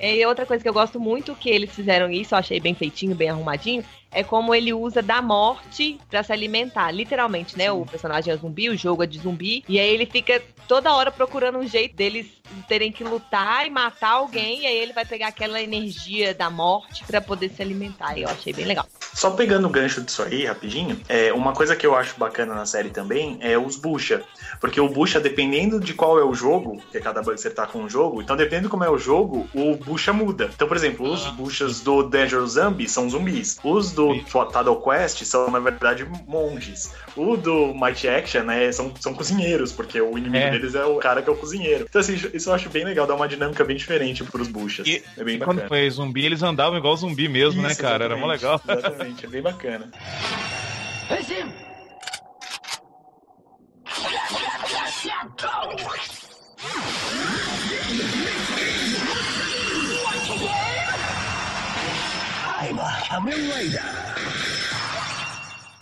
É. E outra coisa que eu gosto muito que eles fizeram isso, eu achei bem feitinho, bem arrumadinho, é como ele usa da morte para se alimentar, literalmente, né? Sim. O personagem é zumbi, o jogo é de zumbi, e aí ele fica toda hora procurando um jeito deles terem que lutar e matar alguém, e aí ele vai pegar aquela energia da morte para poder se alimentar. E eu achei bem legal. Só pegando o gancho disso aí, rapidinho, é, uma coisa que eu acho bacana na série também é os bucha. Porque o bucha, dependendo de qual é o jogo, que cada você tá com um jogo, então dependendo de como é o jogo, o bucha muda. Então, por exemplo, os buchas do Dangerous Zombie são zumbis. Os do do Tadal Quest são, na verdade, monges. O do Might Action, né, são, são cozinheiros, porque o inimigo é. deles é o cara que é o cozinheiro. Então, assim, isso eu acho bem legal, dá uma dinâmica bem diferente pros buchas. E, é bem quando foi zumbi, eles andavam igual zumbi mesmo, né, isso, né, cara? Era mó legal. Exatamente, é bem bacana.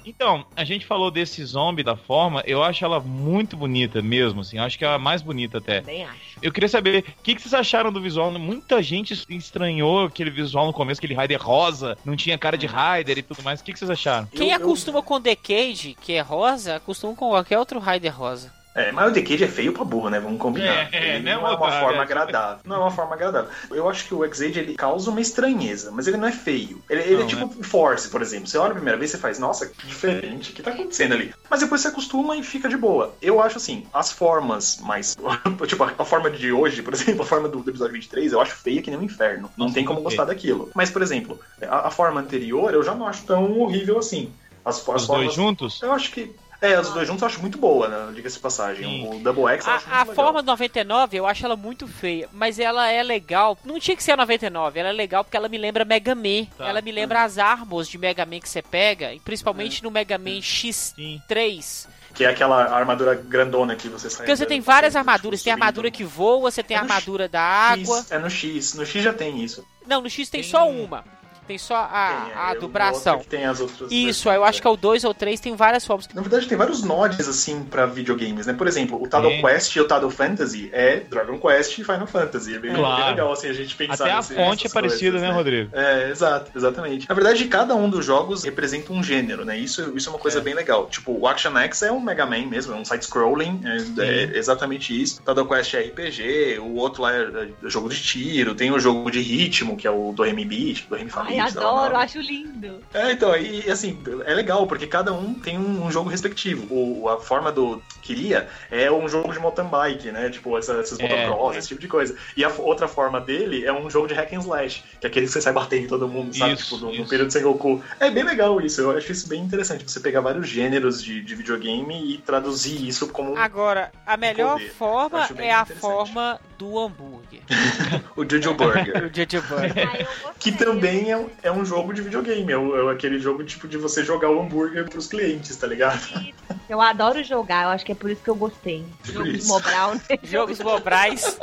Então, a gente falou desse zombie da forma, eu acho ela muito bonita mesmo, assim, eu acho que é a mais bonita até. Também acho. Eu queria saber, o que, que vocês acharam do visual? Muita gente estranhou aquele visual no começo, aquele Raider rosa, não tinha cara de Raider e tudo mais. O que, que vocês acharam? Quem Eu- acostuma com Decade, que é rosa, acostuma com qualquer outro Raider rosa. É, mas o Decade é feio pra burro, né? Vamos combinar. É, é, né, não é uma forma agradável. Não é uma forma agradável. Eu acho que o X-Age, ele causa uma estranheza, mas ele não é feio. Ele, ele Não, é tipo Force, por exemplo. Você olha a primeira vez e você faz, nossa, que diferente, o que tá acontecendo ali? Mas depois você acostuma e fica de boa. Eu acho assim, as formas mais. tipo, a forma de hoje, por exemplo, a forma do, do episódio 23, eu acho feia que nem um inferno. Não tem como gostar daquilo. Mas, por exemplo, a, a forma anterior eu já não acho tão horrível assim. As, as Os formas dois juntos? eu acho que. É, os dois juntos eu acho muito boa, né? Diga-se de passagem. Sim. O Double X eu acho A, a muito legal. forma 99 eu acho ela muito feia, mas ela é legal. Não tinha que ser a 99, ela é legal porque ela me lembra Mega Man. Tá. Ela me lembra as armas de Mega Man que você pega, e É. principalmente no Mega Man Sim. X3. Que é aquela armadura grandona que você sai. Porque você tem várias armaduras, tem armadura que voa, você tem É a armadura da água. X, é no X. No X já tem isso. Não, no X tem Tem só um. uma. Tem só a, Tem, é, a o do outro bração. que tem as outras Isso, versões, eu acho é. que é o 2 ou 3, tem várias formas. Na verdade, tem vários nodes, assim, pra videogames, né? Por exemplo, o Tado Tem. Quest e o Tado Fantasy é Dragon Quest e Final Fantasy. É bem, Claro. bem legal, assim, a gente pensar Até a nesse- fonte é parecida, coisas, né, Rodrigo? É, exato, exatamente. Na verdade, cada um dos jogos representa um gênero, né? Isso, isso é uma coisa É. bem legal. Tipo, o Action X é um Mega Man mesmo, é um side-scrolling, é, é exatamente isso. O Quest é RPG, o outro lá é, é jogo de tiro, tem o jogo de ritmo, que é o do Beat, do Remy Ai, adoro, acho lindo. É, então, e assim, é legal, porque cada um tem um, um jogo respectivo. O, a forma do Queria é um jogo de mountain bike, né? Tipo, essa, esses É. motocross, esse tipo de coisa. E a outra forma dele é um jogo de hack and slash, que é aquele que você sai batendo em todo mundo, sabe? Isso, tipo, no, no período sem Goku. É bem legal isso, eu acho isso bem interessante. Você pegar vários gêneros de, de videogame e traduzir isso como Agora, a melhor poder. forma é a forma do hambúrguer. o Jojo Burger. o Jojo Burger. Gostei. Que também é, um- é um jogo de videogame, é, é aquele jogo tipo de você jogar o hambúrguer pros clientes, tá ligado? Eu adoro jogar, eu acho que é por isso que eu gostei. Por Jogo de isso. Mobral, né? Jogos Mobrais.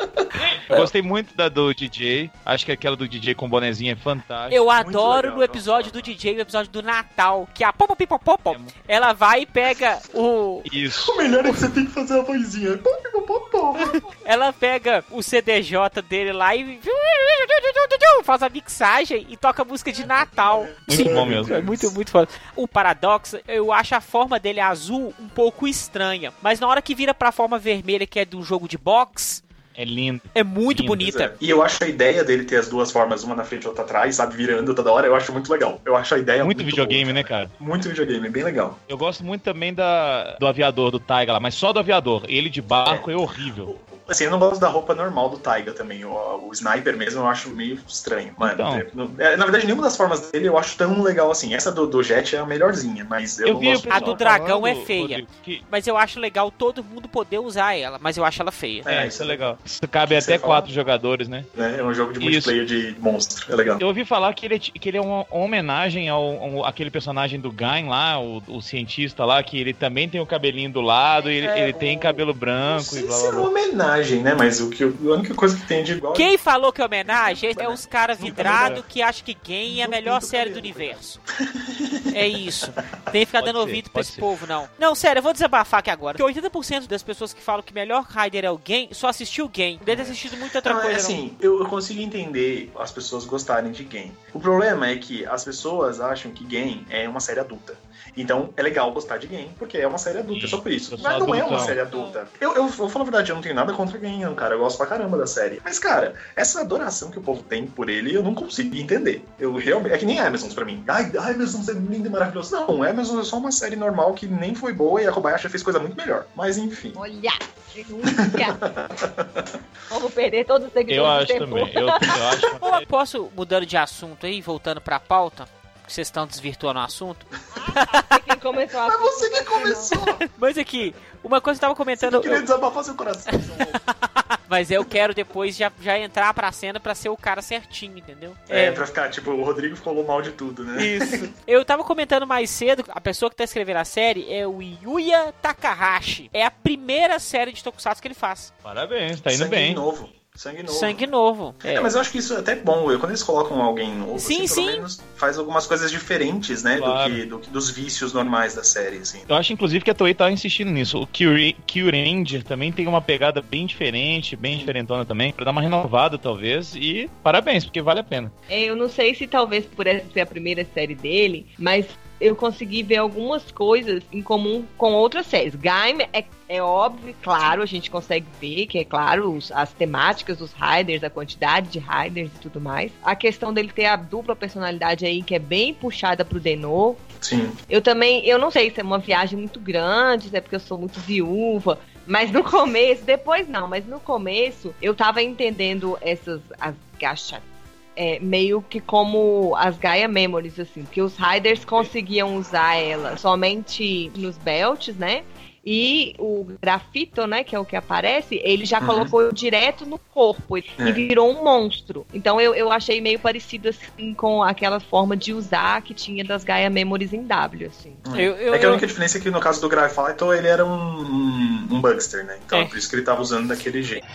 Eu gostei muito da do DJ. Acho que aquela do DJ com bonezinho é fantástica. Eu adoro legal, no episódio do DJ, o episódio do Natal, que a Popa Pipa Popa, ela vai e pega o. Isso. O melhor é que você tem que fazer a vozinha. Ela pega o CDJ dele lá e. Faz a mixagem e toca música de Natal. Muito bom mesmo. É muito, muito foda. O Paradox, eu acho a forma dele azul um pouco estranha. Mas na hora que vira pra forma vermelha, que é do jogo de box, É lindo. é muito Lindo, bonita. É. E eu acho a ideia dele ter as duas formas, uma na frente e outra atrás, sabe, virando toda hora, eu acho muito legal. Eu acho a ideia muito, muito, videogame, boa, né, cara? Muito videogame, bem legal. Eu gosto muito também da, do aviador, do Taiga lá, mas só do aviador. Ele de barco é, horrível. Assim, eu não gosto da roupa normal do Taiga também. O, o sniper mesmo eu acho meio estranho. Mano, Então. é, é, na verdade, nenhuma das formas dele eu acho tão legal assim. Essa do, do Jet é a melhorzinha, mas eu, Eu não vi o gosto. A do dragão falando, é feia. Rodrigo, que- Mas eu acho legal todo mundo poder usar ela. Mas eu acho ela feia. É, É, isso é legal. Isso cabe até fala? quatro jogadores, né? né? É um jogo de Isso. multiplayer de monstro. É legal. Eu ouvi falar que ele é, que ele é uma homenagem ao, ao- aquele personagem do Gain lá, o, o cientista lá, que ele também tem o cabelinho do lado, e ele, É, ele tem o- cabelo Não branco e blá se blá é uma homenagem, né? Mas o que, a única coisa que tem de igual Quem falou que é homenagem é os caras Nunca vidrados que acham que Game é a melhor série do cabelo. universo. É isso. Tem que ficar Pode dando ser, ouvido pra esse ser. povo, não. Não, sério, eu vou desabafar aqui agora. Porque 80% das pessoas que falam que o melhor Rider é o Game só assistiu o Game. Deve ter assistido muita outra Não, é coisa, assim, eu, eu consigo entender as pessoas gostarem de game. O problema é que as pessoas acham que game é uma série adulta. Então é legal gostar de game, porque é uma série adulta, Sim, só por isso. eu Mas não é uma adultão. série adulta. Eu, eu vou falar a verdade, eu não tenho nada contra game, não, cara. Eu gosto pra caramba da série. Mas, cara, essa adoração que o povo tem por ele, eu não consigo entender. Eu realmente. É que nem Amazon pra mim. Ai, Amazon é lindo e maravilhoso. Não, Amazon é só uma série normal que nem foi boa e a Kobayashi fez coisa muito melhor. Mas enfim. Olha. Vamos perder todos os seguidores Eu acho tempo. também. Eu, eu acho Ou posso, mudando de assunto aí, voltando pra pauta, que vocês estão desvirtuando o assunto. Quem começou a Mas você que começou! Mas aqui, uma coisa que eu tava Você comentando. não queria eu- desabafar seu coração. Mas eu quero depois já, já entrar pra cena pra ser o cara certinho, entendeu? É, é, pra ficar, tipo, o Rodrigo falou mal de tudo, né? Isso. eu tava comentando mais cedo, a pessoa que tá escrevendo a série é o Yuya Takahashi. É a primeira série de Tokusatsu que ele faz. Parabéns, tá indo Sangue bem. novo. Sangue novo. Sangue novo. É. é. mas eu acho que isso é até bom. Quando eles colocam alguém novo, sim, assim, pelo sim. menos faz algumas coisas diferentes, né? Claro. Do, que, do que dos vícios normais da série, assim. Eu acho, inclusive, que a Toei tá insistindo nisso. O Kyuranger também tem uma pegada bem diferente, bem sim. diferentona também, pra dar uma renovada, talvez. E parabéns, porque vale a pena. É, eu não sei se talvez por essa ser a primeira série dele, mas eu consegui ver algumas coisas em comum com outras séries. Gaime é, é óbvio, claro, a gente consegue ver que é claro os, as temáticas dos Riders, a quantidade de Riders e tudo mais. A questão dele ter a dupla personalidade aí que é bem puxada pro Denô. Sim. Eu também, eu não sei se é uma viagem muito grande, se é porque eu sou muito viúva, mas no começo, depois não, mas no começo eu tava entendendo essas as gachas é, meio que como as Gaia Memories, assim, que os Riders conseguiam usar ela somente nos belts, né? E o grafito, né, que é o que aparece, ele já uhum. colocou direto no corpo é. e virou um monstro. Então eu, eu achei meio parecido assim com aquela forma de usar que tinha das Gaia Memories em W, assim. É. Eu, eu, é que a única diferença é que no caso do Grafito ele era um, um, um Bugster, né? Então é. por isso que ele tava usando daquele jeito.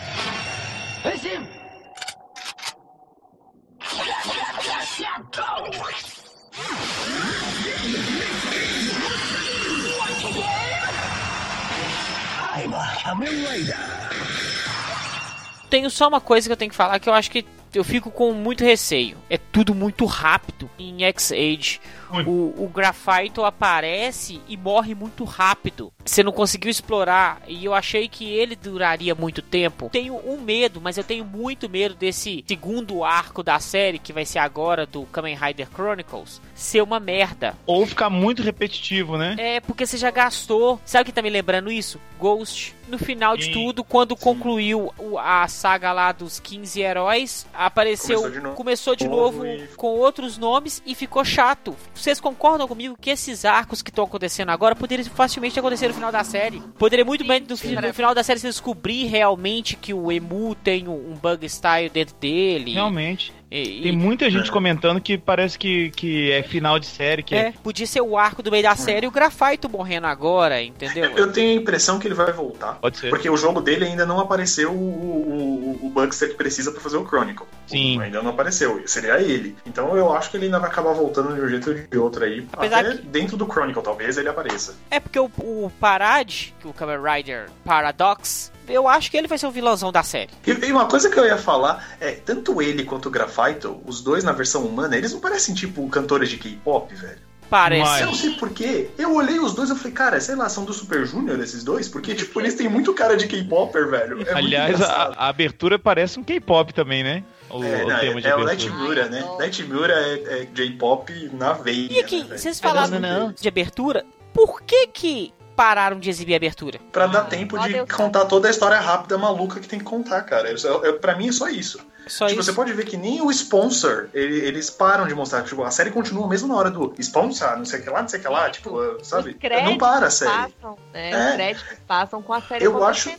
Tenho só uma coisa que eu tenho que falar que eu acho que eu fico com muito receio. É tudo muito rápido em X-Age. O, o Grafito aparece e morre muito rápido. Você não conseguiu explorar e eu achei que ele duraria muito tempo. Tenho um medo, mas eu tenho muito medo desse segundo arco da série, que vai ser agora do Kamen Rider Chronicles, ser uma merda. Ou ficar muito repetitivo, né? É, porque você já gastou. Sabe o que tá me lembrando isso? Ghost. No final de tudo, quando concluiu a saga lá dos 15 heróis, apareceu. Começou de novo, começou de novo e... com outros nomes e ficou chato vocês concordam comigo que esses arcos que estão acontecendo agora poderiam facilmente acontecer no final da série? Poderia muito bem no, no, final da série se descobrir realmente que o Emu tem um, um bug style dentro dele. Realmente. E, Tem muita gente é. comentando que parece que, que é final de série. Que é, é... podia ser o arco do meio da série e o Grafito morrendo agora, entendeu? Eu tenho a impressão que ele vai voltar. Pode ser. Porque o jogo dele ainda não apareceu o, o, o Bugster que precisa para fazer o Chronicle. Sim. O, ainda não apareceu. Seria ele. Então eu acho que ele ainda vai acabar voltando de um jeito ou de outro aí. Apesar até que... dentro do Chronicle, talvez ele apareça. É porque o, o Parad, o Kamen Rider Paradox, eu acho que ele vai ser o vilãozão da série. E, e, uma coisa que eu ia falar é, tanto ele quanto o Grafito, os dois na versão humana, eles não parecem tipo cantores de K-pop, velho. Parece. Eu não sei porquê. Eu olhei os dois e falei, cara, sei lá, são do Super Junior esses dois? Porque, tipo, eles têm muito cara de K-Popper, velho. É Aliás, a, a, abertura parece um K-pop também, né? O, é, o, não, é, é o Night Mura, né? Night Mura é, é J-pop na veia. E aqui, né, vocês falaram não, de abertura, por que que pararam de exibir a abertura? Pra dar tempo de contar toda a história rápida maluca que tem que contar, cara. Eu, eu, pra mim é só isso. Só tipo, isso. você pode ver que nem o sponsor, ele, eles param de mostrar. Tipo, a série continua mesmo na hora do sponsor, não sei o que lá, não sei o que lá, tipo, sabe? Não para a série. Passam, né? é. Os créditos passam com a série eu acho,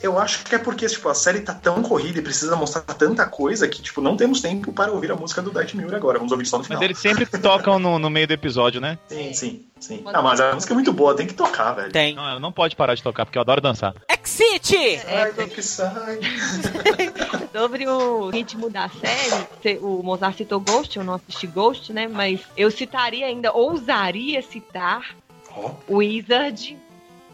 eu acho que é porque, tipo, a série tá tão corrida e precisa mostrar tanta coisa que, tipo, não temos tempo para ouvir a música do Dight Muir agora. Vamos ouvir só no final. Mas eles sempre tocam no, no meio do episódio, né? Sim, sim. Sim. Ah, mas a música é muito boa, tem que tocar, velho. Tem. Não, não pode parar de tocar, porque eu adoro dançar. Exit! É, que. Sobre o ritmo da série, o Mozart citou Ghost, eu não assisti Ghost, né? Mas eu citaria ainda, ousaria citar oh. Wizard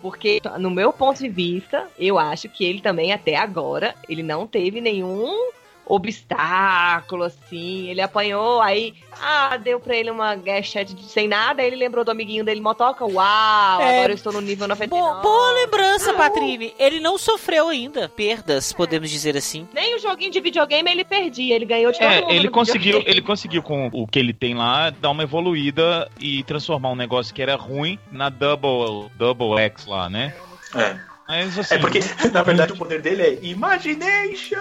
porque, no meu ponto de vista, eu acho que ele também, até agora, ele não teve nenhum obstáculo, assim. Ele apanhou, aí, ah, deu pra ele uma gachete sem nada, aí ele lembrou do amiguinho dele motoca. Uau, é, agora eu estou no nível 99. Boa, boa lembrança, Patrini. Ele não sofreu ainda perdas, podemos dizer assim. Nem o joguinho de videogame ele perdia, ele ganhou de é, todo mundo ele conseguiu, ele conseguiu com o que ele tem lá dar uma evoluída e transformar um negócio que era ruim na Double, double X lá, né? É. Mas, assim, é porque, na verdade, o poder dele é Imagination!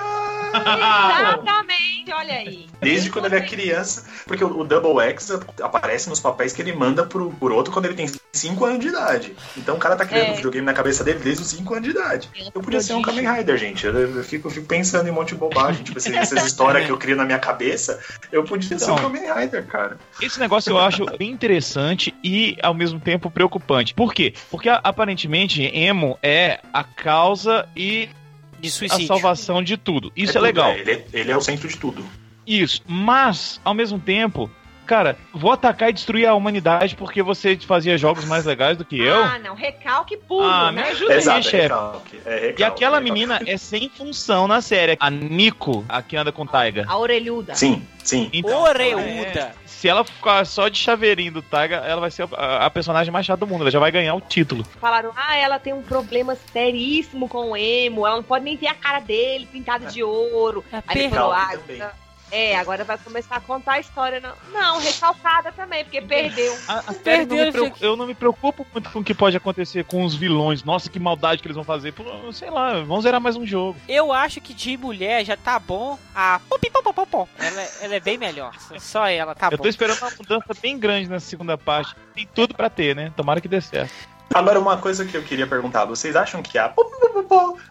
Exatamente! Olha aí. Desde quando ele é criança, porque o, Double X aparece nos papéis que ele manda pro, por outro quando ele tem 5 anos de idade. Então o cara tá criando É. um videogame na cabeça dele desde os 5 anos de idade. Eu podia ser um Kamen Rider, gente. Eu, eu fico, eu fico pensando em um monte de bobagem. Tipo, assim, essas histórias que eu crio na minha cabeça, eu podia ser um Então. Kamen Rider, cara. Esse negócio eu acho bem interessante e ao mesmo tempo preocupante. Por quê? Porque aparentemente emo é a causa e De a salvação de tudo. Isso é, tudo, legal. Ele é, ele é o centro de tudo. Isso. Mas, ao mesmo tempo, cara, vou atacar e destruir a humanidade porque você fazia jogos mais legais do que eu. Ah, não, recalque puro, Ah, me né? ajuda aí, Exato, é chefe. recalque. É recalque, E aquela recalque. menina é sem função na série. A Nico, a que anda com o Taiga. A orelhuda. Sim, sim. Então, Oreuda. é, se ela ficar só de chaveirinho do Taiga, ela vai ser a, a personagem mais chata do mundo. Ela já vai ganhar o título. Falaram, ah, ela tem um problema seríssimo com o emo, ela não pode nem ver a cara dele pintado de ouro. É Aí ele falou, ah, é, agora vai começar a contar a história. Não, não recalcada também, porque perdeu. A, a série não Perdeu, preocupa- eu não me preocupo muito com o que pode acontecer com os vilões. Nossa, que maldade que eles vão fazer. Pô, sei lá, vamos zerar mais um jogo. Eu acho que de mulher já tá bom. A pop, pop, pop, pop. Ela, ela é bem melhor. Só ela tá eu bom. tô esperando uma mudança bem grande nessa segunda parte. Tem tudo pra ter, né? Tomara que dê certo. Agora, uma coisa que eu queria perguntar: vocês acham que a.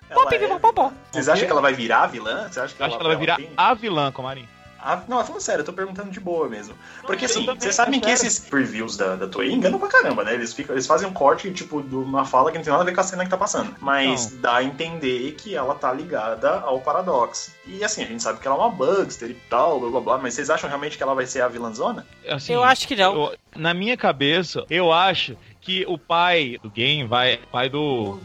Ela é. Vocês acham que ela vai virar a vilã? Você acha que Eu acho que ela vai virar tem- a vilã, Comarim. Ah, não, falando sério, eu tô perguntando de boa mesmo. Porque assim, vocês sabem que esses previews da, da Toei enganam pra caramba, né? Eles, ficam, eles fazem um corte, tipo, de uma fala que não tem nada a ver com a cena que tá passando. Mas dá a entender que ela tá ligada ao Paradox. E assim, a gente sabe que ela é uma Bugster e tal, blá blá blá, mas vocês acham realmente que ela vai ser a vilãzona? Assim, Eu acho que não. eu- na minha cabeça, eu acho que o pai do game vai. Pai do.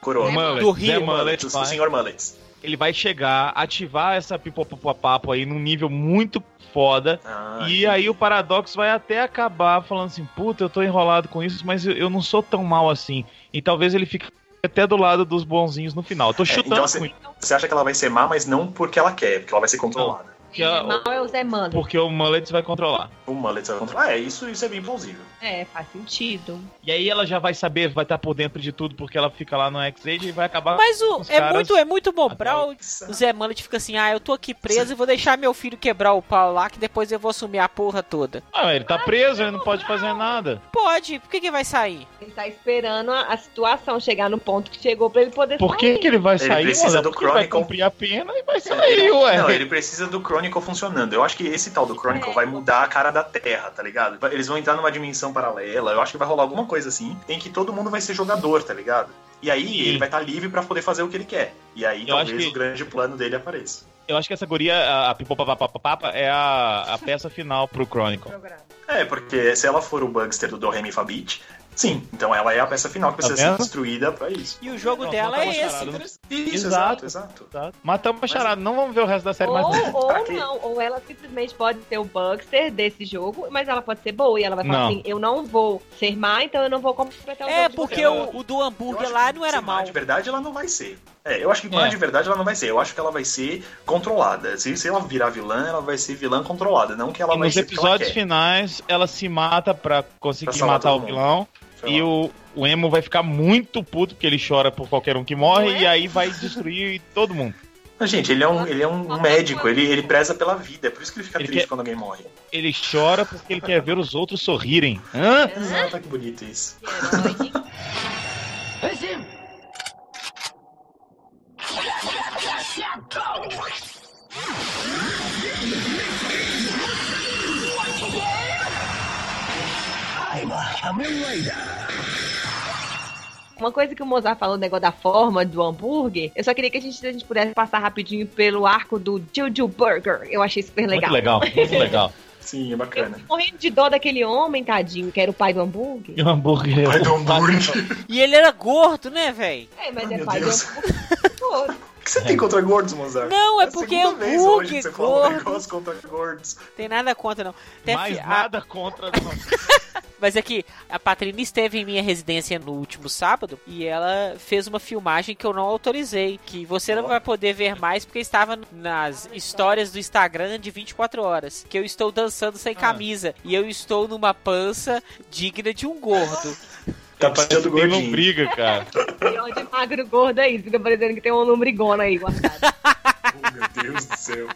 Coroa. É, Mullet, do Rio, Mullet, o, o vai- senhor Mullets. ele vai chegar, ativar essa pipopapapo aí num nível muito foda. Ah, E aí o Paradox vai até acabar falando assim, puta, eu tô enrolado com isso, mas eu, não sou tão mal assim. E talvez ele fique até do lado dos bonzinhos no final. Tô chutando então você- Você acha que ela vai ser má, mas não porque ela quer, porque ela vai ser controlada. que A- mal é o Zé Mullen. porque o Mullet vai controlar. O Mullet vai controlar. Ah, é, isso, isso é bem plausível. É, faz sentido. E aí ela já vai saber, vai estar por dentro de tudo, porque ela fica lá no X-Age e vai acabar... Mas o, é, muito, é muito bom. Pra o, o Zé Mullet fica assim: ah, eu tô aqui preso e vou deixar meu filho quebrar o pau lá, que depois eu vou assumir a porra toda. Ah, ele tá preso, ele não pode fazer nada. Pode, por que, que vai sair? Ele tá esperando a, a situação chegar no ponto que chegou pra ele poder Por que, sair. que ele vai Ele sair? precisa mano? do Porque vai Chronicle. cumprir a pena e vai sair, ué. Não, ele precisa do Chronicle funcionando. Eu acho que esse tal do Chronicle vai mudar a cara da Terra, tá ligado? Eles vão entrar numa dimensão paralela. Eu acho que vai rolar alguma coisa assim, em que todo mundo vai ser jogador, tá ligado? E aí Sim. ele vai estar livre pra poder fazer o que ele quer. E aí Eu talvez que- o grande plano dele apareça. Eu acho que essa guria, a, a Pipopapapapapa, é a, a peça final pro Chronicle. É, porque se ela for o Bugster do Doremi Fabit, sim. Então ela é a peça final que Tá precisa ser destruída pra isso. E o jogo Não, dela não é tá esse. Isso, Exato. exato, exato. Tá? Matamos a charada, não vamos ver o resto da série mais. Ou, Pra ou quê? não, ou ela simplesmente pode ser o Bugster desse jogo, mas ela pode ser boa e ela vai falar Não. assim: eu não vou ser má, então eu não vou completar o É, porque vocês." o, o do hambúrguer lá não era mal. De verdade, ela não vai ser. É, eu acho que má É. de verdade ela não vai ser. Eu acho que ela vai ser controlada. Se, se ela virar vilã, ela vai ser vilã controlada. Não que ela E vai nos ser ela episódios quer. finais, ela se mata pra conseguir Pra matar o vilão. Sei E lá. o, o Emo vai ficar muito puto porque ele chora por qualquer um que morre é? e aí vai destruir todo mundo. Mas, gente, ele é um, ele é um, médico, ele, ele preza pela vida. É por isso que ele fica Ele triste quer- quando alguém morre. Ele chora porque ele quer ver os outros sorrirem. Hã? Exato, olha que bonito isso. Uma coisa que o Mozart falou, o negócio da forma do hambúrguer, eu só queria que a gente, a gente pudesse passar rapidinho pelo arco do Juju Burger. Eu achei super legal. Muito legal, muito legal. Sim, é Eu bacana. fico morrendo de dó daquele homem, tadinho, que era o pai do hambúrguer. E o hambúrguer. Pai do hambúrguer. E ele era gordo, né, velho? É, mas Oh, é meu pai Deus. do hambúrguer. O que você tem contra gordos, Mozart? Não, é a porque segunda vez hambúrguer hoje que você fala um negócio contra gordos. Tem nada contra, não. Tem Mais a- nada contra. não. Mas é que a Patrina esteve em minha residência no último sábado e ela fez uma filmagem que eu não autorizei. Que você não vai poder ver mais porque estava nas histórias do Instagram de 24 horas. Que eu estou dançando sem camisa. E eu estou numa pança digna de um gordo. Tá não gordinho. briga, cara. Pior de magro gordo aí, fica parecendo que tem uma lombrigona aí guardada. Oh, meu Deus do céu.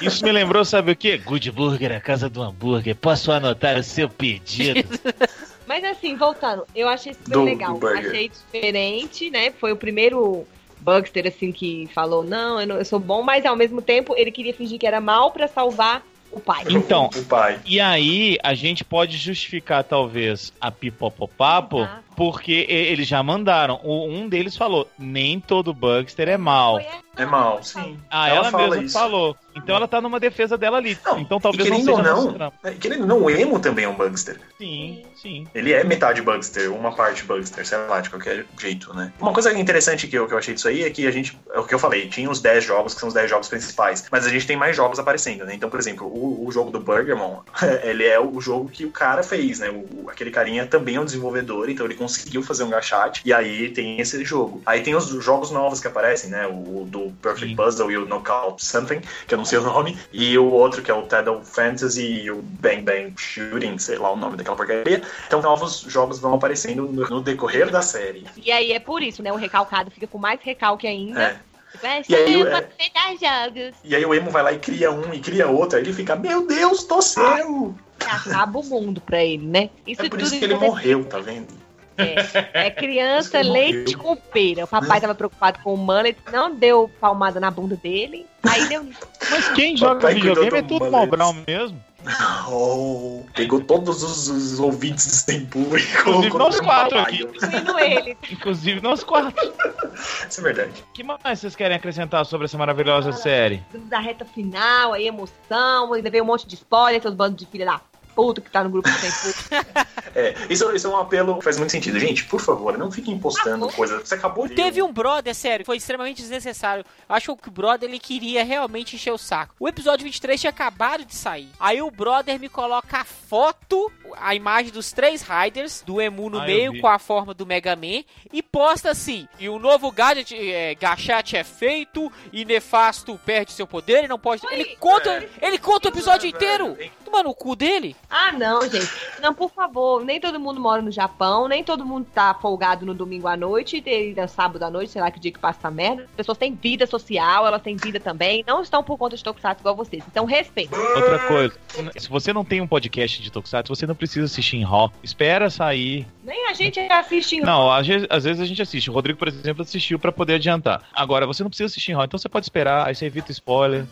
Isso me lembrou, sabe o quê? Good Burger, a casa do hambúrguer. Posso anotar o seu pedido? Mas assim, voltando, eu achei super Do- legal. do achei diferente, né? Foi o primeiro Bugster, assim, que falou, não eu, não, eu sou bom, mas ao mesmo tempo ele queria fingir que era mal pra salvar o pai. Então, O pai. E aí, a gente pode justificar, talvez, a Pipopopapo, Exato. Porque eles já mandaram. O- Um deles falou: nem todo Bugster é mal. É mal, sim. Ah, ela, fala mesma isso. falou. Então ela tá numa defesa dela ali. Não, então talvez e não querendo seja ou não, é, querendo ou não, o Emo também é um Bugster. Sim, sim. Ele é metade Bugster, uma parte Bugster, sei lá, de qualquer jeito, né? Uma coisa interessante que eu, que eu achei disso aí é que a gente, é o que eu falei, tinha os 10 jogos, que são os 10 jogos principais, mas a gente tem mais jogos aparecendo, né? Então, por exemplo, o, o jogo do Burgermon, ele é o jogo que o cara fez, né? O, o- aquele carinha também é um desenvolvedor, então ele conseguiu fazer um gachate, e aí tem esse jogo. Aí tem os jogos novos que aparecem, né? O, o do Perfect Sim. Puzzle e o Knockout Something, que eu não sei o nome, e o outro que é o Tidal Fantasy e o Bang Bang Shooting, sei lá o nome daquela porcaria. Então novos jogos vão aparecendo no, no decorrer da série. E aí é por isso, né? O recalcado fica com mais recalque ainda. É. Tipo, é, E aí, "Sim, é-. E aí o emo vai lá e cria um e cria outro, aí ele fica, meu Deus do céu! Acaba o mundo pra ele, né? Isso É por tudo isso que ele morreu, tá vendo? É, é criança, leite com pera. O papai tava preocupado com o mullet, não deu palmada na bunda dele. Aí deu. Mas quem joga Papai videogame é do tudo mullet. Mal Brown mesmo. Oh, pegou todos os, os ouvintes do Tempo e Inclusive nós quatro aqui. Incluindo ele. Inclusive nós quatro. Isso é verdade. O que mais vocês querem acrescentar sobre essa maravilhosa série? Da reta final, aí emoção, ainda veio um monte de spoiler, todo bando de filha da puta que tá no grupo do Tempo. É, isso, isso é um apelo que faz muito sentido. Gente, por favor, não fiquem postando coisa. Você acabou de. Teve um brother, sério, foi extremamente desnecessário. Eu acho que o brother ele queria realmente encher o saco. O episódio 23 tinha acabado de sair. Aí o brother me coloca a foto, a imagem dos três Riders, do Emu no Ah, meio com a forma do Mega Man, e posta assim: e o novo gadget, é, Gachate é feito, e Nefasto perde seu poder e não pode. Ele conta, ele conta o episódio É, inteiro. velho. Toma no cu dele. Ah, não, gente. Não, por favor. Nem todo mundo mora no Japão, nem todo mundo tá folgado no domingo à noite, e no sábado à noite, sei lá que dia que passa merda. As pessoas têm vida social, elas têm vida também. Não estão por conta de Tokusatsu igual vocês. Então, respeito. Outra coisa, se você não tem um podcast de Tokusatsu, você não precisa assistir em Raw. Espera sair. Nem a gente assiste em Não, às vezes, às vezes a gente assiste. O Rodrigo, por exemplo, assistiu pra poder adiantar. Agora, você não precisa assistir em Raw, então você pode esperar, aí você evita spoiler.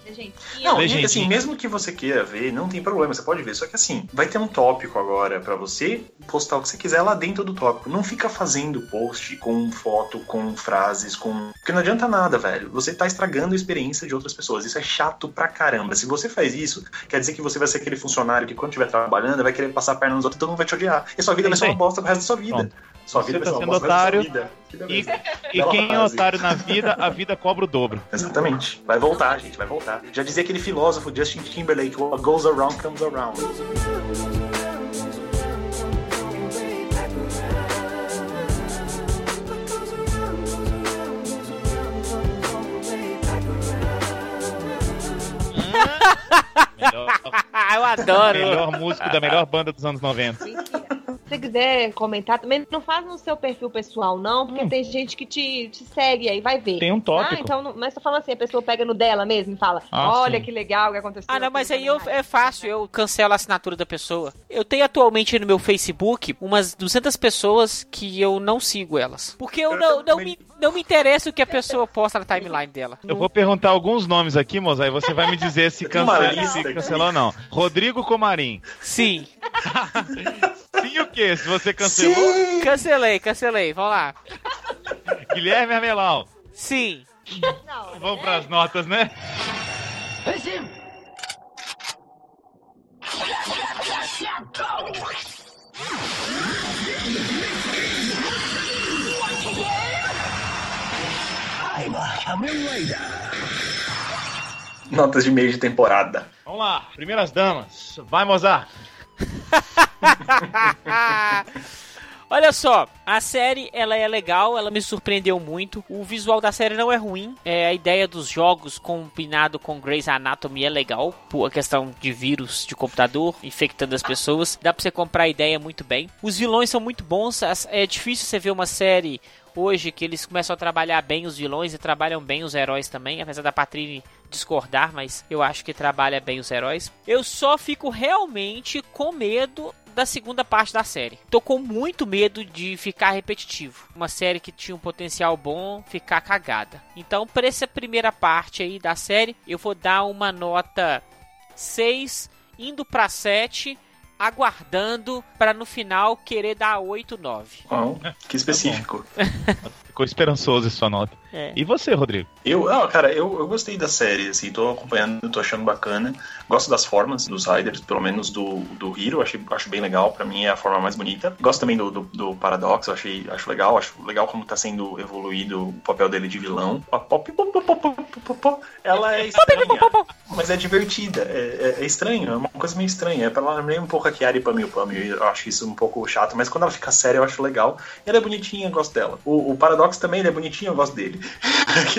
Não, assim, mesmo que você queira ver, não tem problema, você pode ver. Só que assim, vai ter um tópico agora pra você postar o que você quiser lá dentro do tópico. Não fica fazendo post com foto, com frases, com. Porque não adianta nada, velho. Você tá estragando a experiência de outras pessoas. Isso é chato pra caramba. Se você faz isso, quer dizer que você vai ser aquele funcionário que quando estiver trabalhando vai querer passar a perna nos outros e todo mundo vai te odiar. E sua vida É vai ser uma bosta pro resto da sua vida. Pronto. Sua vida vai tá ser uma sendo bosta pro resto da otário sua vida. E, e quem é otário na vida, a vida cobra o dobro. Exatamente. Vai voltar, gente, vai voltar. Já dizia aquele filósofo Justin Timberlake, what goes around comes around. Melhor, eu adoro. melhor músico da melhor banda dos anos 90. Se você quiser comentar também, não faz no seu perfil pessoal, não, porque Hum. tem gente que te, te segue aí, vai ver. Tem um Ah, tópico. então, não- mas tô falando assim, a pessoa pega no dela mesmo e fala, Ah, olha sim. que legal o que aconteceu. Ah, não, mas aí eu- é fácil, eu cancelo a assinatura da pessoa. Eu tenho atualmente no meu Facebook umas 200 pessoas que eu não sigo elas. Porque eu Eu não, não, me, não me interessa o que a pessoa posta na timeline dela. Eu vou perguntar alguns nomes aqui, moça, aí você vai me dizer se, cancela, se cancelou ou não. Rodrigo Comarim. Sim, Sim o quê? Se você cancelou, Sim! cancelei, cancelei, vamos lá. Guilherme Armelau. Sim. Não, Vamos pras notas, né? Notas de meio de temporada. Vamos lá, primeiras damas. Vai, Mozart. Olha só, a série ela é legal, ela me surpreendeu muito. O visual da série não é ruim. É, a ideia dos jogos combinado com Grey's Anatomy é legal, por a questão de vírus de computador infectando as pessoas. Dá pra você comprar a ideia muito bem. Os vilões são muito bons. É difícil você ver uma série hoje que eles começam a trabalhar bem os vilões e trabalham bem os heróis também, apesar da Patrine discordar, mas eu acho que trabalha bem os heróis. Eu só fico realmente com medo da segunda parte da série. Tô com muito medo de ficar repetitivo. Uma série que tinha um potencial bom ficar cagada. Então, para essa primeira parte aí da série, eu vou dar uma nota 6 indo para 7 aguardando para no final querer dar 8, 9. Oh, que específico. Tá Ficou esperançoso sua nota. É. E você, Rodrigo? Eu, ah, cara, eu, eu gostei da série, assim, tô acompanhando, tô achando bacana. Gosto das formas dos Riders, pelo menos do, do Hero, acho, acho bem legal, pra mim é a forma mais bonita. Gosto também do, do, do Paradox, eu achei, acho legal, acho legal como tá sendo evoluído o papel dele de vilão. Ela é estranha, mas é divertida, é, é, é estranho, é uma coisa meio estranha. Ela lembra um pouco a Kiari Pamil Pamil, eu acho isso um pouco chato, mas quando ela fica séria eu acho legal. E ela é bonitinha, eu gosto dela. O, o Paradox também ele é bonitinho, eu gosto dele.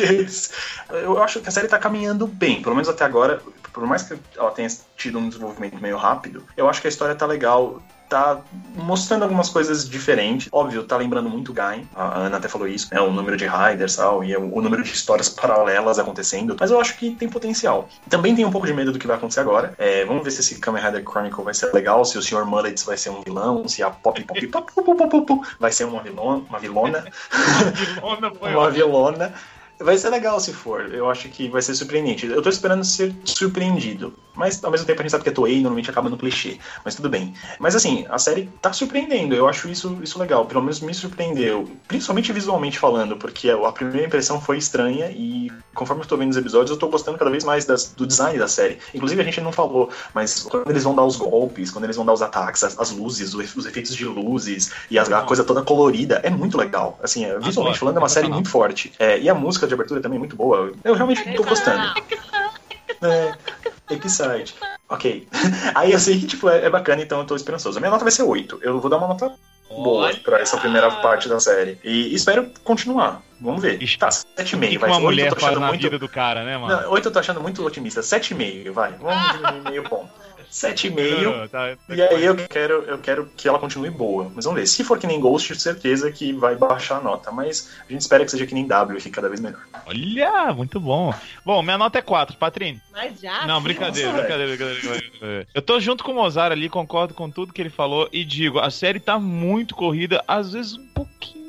eu acho que a série tá caminhando bem, pelo menos até agora. Por mais que ela tenha tido um desenvolvimento meio rápido, eu acho que a história tá legal tá mostrando algumas coisas diferentes. Óbvio, tá lembrando muito Gain. A Ana até falou isso, né? O número de Riders tal, e o número de histórias paralelas acontecendo. Mas eu acho que tem potencial. Também tenho um pouco de medo do que vai acontecer agora. É, vamos ver se esse Kamen Rider Chronicle vai ser legal, se o Sr. Mullets vai ser um vilão, se a Pop Pop Pop Pop Pop, Pop vai ser uma vilona. Uma vilona. uma vilona. Vai ser legal se for. Eu acho que vai ser surpreendente. Eu tô esperando ser surpreendido. Mas ao mesmo tempo a gente sabe que a Toei normalmente acaba no clichê. Mas tudo bem. Mas assim, a série tá surpreendendo. Eu acho isso, isso legal. Pelo menos me surpreendeu. Principalmente visualmente falando, porque a primeira impressão foi estranha e conforme eu tô vendo os episódios, eu tô gostando cada vez mais das, do design da série. Inclusive a gente não falou, mas quando eles vão dar os golpes, quando eles vão dar os ataques, as, as luzes, os, efeitos de luzes e a, a, coisa toda colorida, é muito legal. Assim, é, visualmente falando, é uma série muito forte. É, e a música de abertura também é muito boa. Eu realmente tô gostando. É, Excite. Ok. Aí eu sei que, tipo, é, é, bacana, então eu tô esperançoso. A minha nota vai ser 8. Eu vou dar uma nota boa pra essa primeira parte da série. E espero continuar. Vamos ver. Tá, 7,5. Vai. Uma mulher faz na muito... vida do cara, né, mano? Não, 8 eu tô achando muito otimista. 7,5, vai. Vamos diminuir meio ponto. 7,5. Tá, tá e aí eu quero, eu quero que ela continue boa. Mas vamos ver. Se for que nem Ghost, certeza que vai baixar a nota. Mas a gente espera que seja que nem W e fique cada vez melhor. Olha, muito bom. Bom, minha nota é 4, Patrine. Mas já? Não, brincadeira, Nossa, brincadeira, brincadeira, brincadeira. Eu tô junto com o Mozart ali, concordo com tudo que ele falou e digo, a série tá muito corrida, às vezes um pouquinho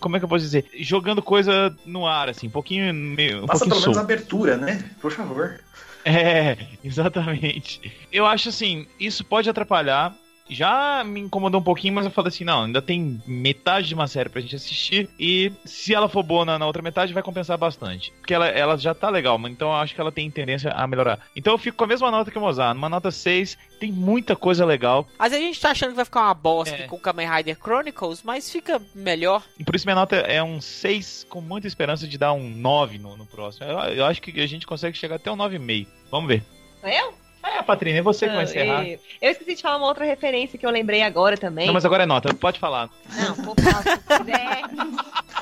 como é que eu posso dizer? Jogando coisa no ar, assim, um pouquinho meio. Um Passa pouquinho pelo menos a abertura, né? Por favor. É, exatamente. Eu acho assim, isso pode atrapalhar já me incomodou um pouquinho, mas eu falei assim: não, ainda tem metade de uma série pra gente assistir. E se ela for boa na, na outra metade, vai compensar bastante. Porque ela, ela já tá legal, mas então eu acho que ela tem tendência a melhorar. Então eu fico com a mesma nota que o Mozart, numa nota 6, tem muita coisa legal. Às vezes a gente tá achando que vai ficar uma bosta é. com Kamen Rider Chronicles, mas fica melhor. E por isso minha nota é um 6, com muita esperança de dar um 9 no, no próximo. Eu, eu acho que a gente consegue chegar até um 9,5. Vamos ver. Eu? É, Patrícia, é você que vai encerrar. Eu esqueci de falar uma outra referência que eu lembrei agora também. Não, mas agora é nota, pode falar. Não, vou falar se quiser.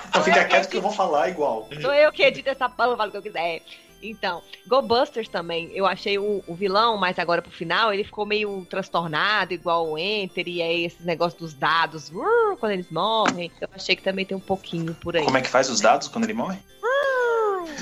Então fica quieto que eu vou falar igual. Sou eu que edito essa porra, eu falo o que eu quiser. Então, Go Busters também, eu achei o, o, vilão, mas agora pro final, ele ficou meio transtornado, igual o Enter, e aí esses negócios dos dados, uh, quando eles morrem. Eu achei que também tem um pouquinho por aí. Como é que faz os dados quando ele morre?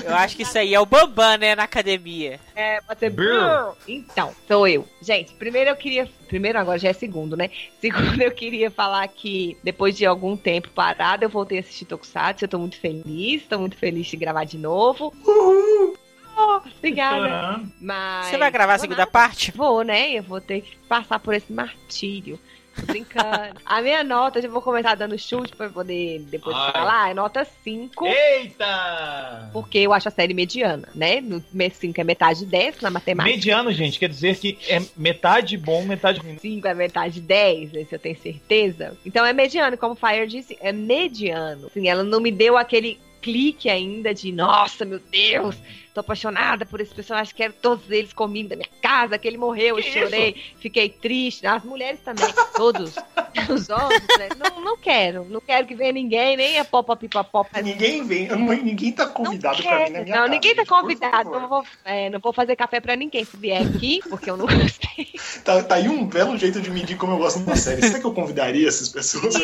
Eu acho que isso aí é o Bambam, né, na academia. É, pode ser Brrr. Então, sou eu. Gente, primeiro eu queria. Primeiro, agora já é segundo, né? Segundo, eu queria falar que depois de algum tempo parado, eu voltei a assistir Tokusatsu. Eu tô muito feliz, tô muito feliz de gravar de novo. Uhul! Oh, obrigada. Mas... Você vai gravar a segunda parte? Vou, né? Eu vou ter que passar por esse martírio. Tô brincando. A minha nota, já vou começar dando chute pra poder depois Ai. falar, é nota 5. Eita! Porque eu acho a série mediana, né? No 5 é metade 10 na matemática. Mediano, gente, quer dizer que é metade bom, metade ruim. 5 é metade 10, se eu tenho certeza. Então é mediano, como o Fire disse, é mediano. Assim, ela não me deu aquele clique ainda de, nossa, meu Deus, sou apaixonada por esse personagem, quero todos eles comigo da minha casa, que ele morreu, eu chorei, fiquei triste. As mulheres também, todos. Os homens, né? não, não quero. Não quero que venha ninguém, nem a pop pop pop pop. Ninguém vem, ninguém tá convidado pra vir na minha Não, casa, ninguém tá gente, convidado. Não vou, é, não vou fazer café pra ninguém se vier aqui, porque eu não gostei. Tá, tá aí um belo jeito de medir como eu gosto uma série. Será que eu convidaria essas pessoas?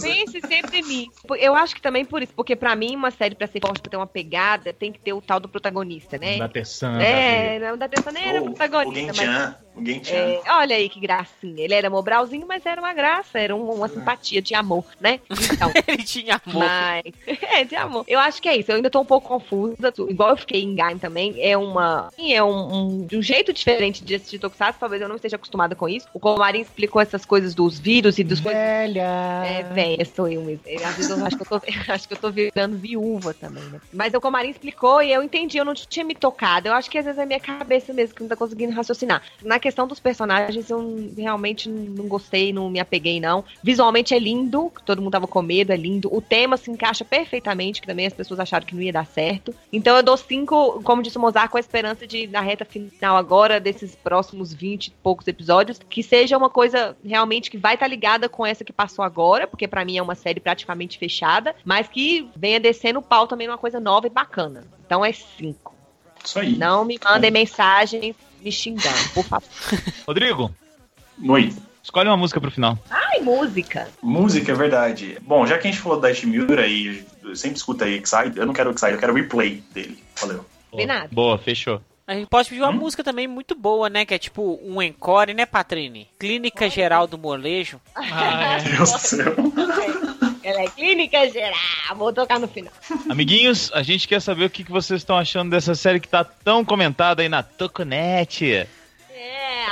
Pense sempre em mim. Eu acho que também por isso, porque pra mim, uma série pra ser forte, pra ter uma pegada, tem que ter o tal do protagonista, né? Da Tessã. É, não da Tessa nem era o protagonista, mas. O Gentian. é, olha aí que gracinha. Ele era mobralzinho, mas era uma graça, era um- uma simpatia de amor, né? Então. Ele tinha amor. Mas. É, de amor. Eu acho que é isso. Eu ainda tô um pouco confusa. Igual eu fiquei em Gaim também. É uma. sim, É um, um, de um jeito diferente de assistir Tokusatsu. Talvez eu não esteja acostumada com isso. O Comarim explicou essas coisas dos vírus e dos coisas. Velha. É, velha, sou eu mesmo. Às vezes eu acho que eu, tô, acho que eu tô virando viúva também, né? Mas o Comarim explicou e eu entendi, eu não tinha me tocado. Eu acho que às vezes é minha cabeça mesmo que não tá conseguindo raciocinar. Na questão dos personagens, eu realmente não gostei, não me apeguei, não. Visualmente é lindo, todo mundo tava com medo, é lindo. O tema se encaixa perfeitamente, que também as pessoas acharam que não ia dar certo. Então eu dou cinco, como disse o Mozart, com a esperança de, na reta final agora, desses próximos 20 e poucos episódios, que seja uma coisa realmente que vai estar ligada com essa que passou agora, porque pra mim é uma série praticamente fechada, mas que venha descendo o pau também numa coisa nova e bacana. Então é cinco. Isso aí. Não me mandem mensagens me xingando, por favor. Rodrigo, Oi. escolhe uma música pro final. Ai, música. Música, é verdade. Bom, já que a gente falou da Ishimura e eu sempre escuta aí Excite, eu não quero Excite, eu quero o replay dele. Valeu. Nada. Boa, fechou. A gente pode pedir uma Hum? música também muito boa, né? Que é tipo um encore, né, Patrine? Clínica Geral do Molejo. Ah, é. Deus do céu. Ela é clínica geral. Vou tocar no final. Amiguinhos, a gente quer saber o que vocês estão achando dessa série que tá tão comentada aí na Toconet.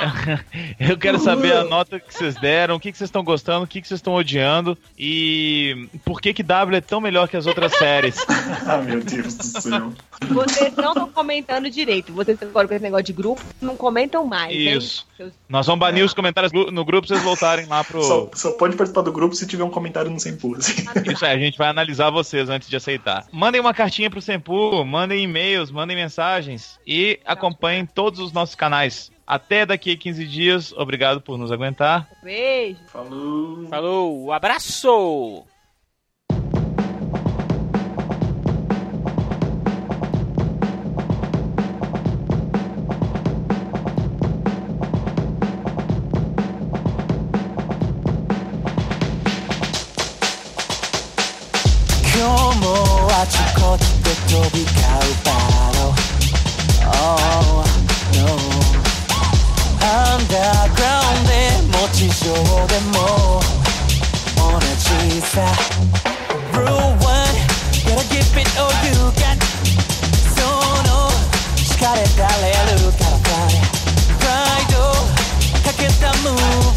É. Eu quero saber a nota que vocês deram, o que que vocês estão gostando, o que que vocês estão odiando e por que que W é tão melhor que as outras séries. ah, meu Deus do céu. Vocês não estão comentando direito. Vocês agora com esse negócio de grupo não comentam mais. hein? Isso. Seus- Nós vamos banir os comentários no grupo pra vocês voltarem lá pro. Só, só pode participar do grupo se tiver um comentário no Sem Pula. assim. Isso aí, a gente vai analisar vocês antes de aceitar. Mandem uma cartinha pro Sempu, mandem e-mails, mandem mensagens e acompanhem todos os nossos canais. Até daqui a 15 dias. Obrigado por nos aguentar. Beijo. Falou. Falou. Abraço. Oh, no. アンダーグラウンドでも地上でも同じさ Rule one Gotta give it all you got その力でられるから Fly プライドかけたムー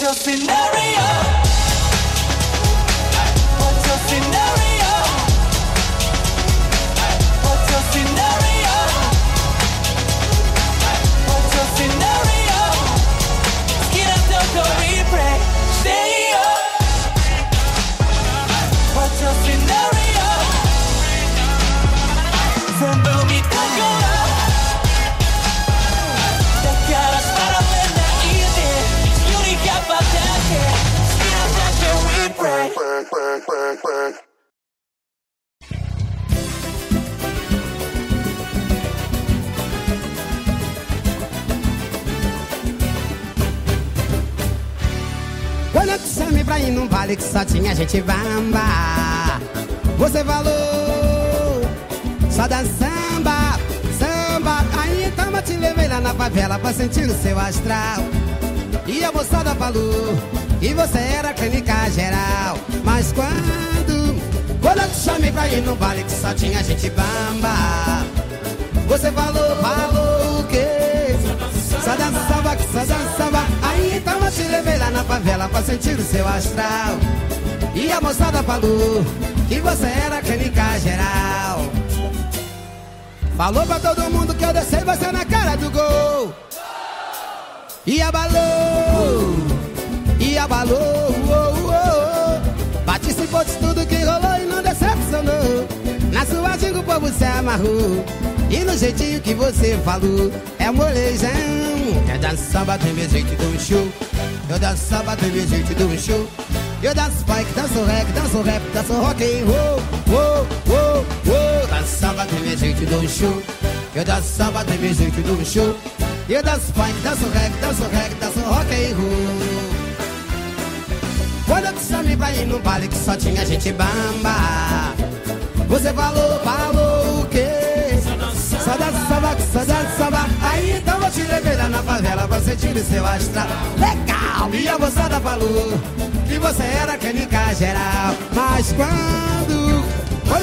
Your scenario? Baile que só tinha gente bamba. Você falou Só da samba, samba. Aí então eu te levei lá na favela pra sentir o seu astral. E a moçada falou que você era clínica geral. Mas quando, quando eu te chamei pra ir num baile que só tinha gente bamba Você falou, falou o quê? Só dançava, que só dançava favela pra sentir o seu astral. E a moçada falou que você era clínica geral. Falou pra todo mundo que eu desci você na cara do gol. E abalou, e abalou oh, oh, oh. Participou de tudo que rolou e não decepcionou. Na sua ginga o povo se amarrou. E no jeitinho que você falou É molejão danço samba do meu jeito do show. Eu danço samba do meu jeito do show. Eu danço funk, danço reggae, danço rap, danço rock and roll. Oh, oh, oh. Danço samba do meu jeito do show. Eu danço samba do meu jeito do show. Eu danço funk, danço reggae, danço reggae, danço rock and roll. Quando eu te chamei pra ir no baile que só tinha gente bamba Você falou, falou? Só dançava, só dançava Aí então eu te lá na favela pra sentir o seu astral Legal! E a moçada falou que você era clínica geral Mas quando,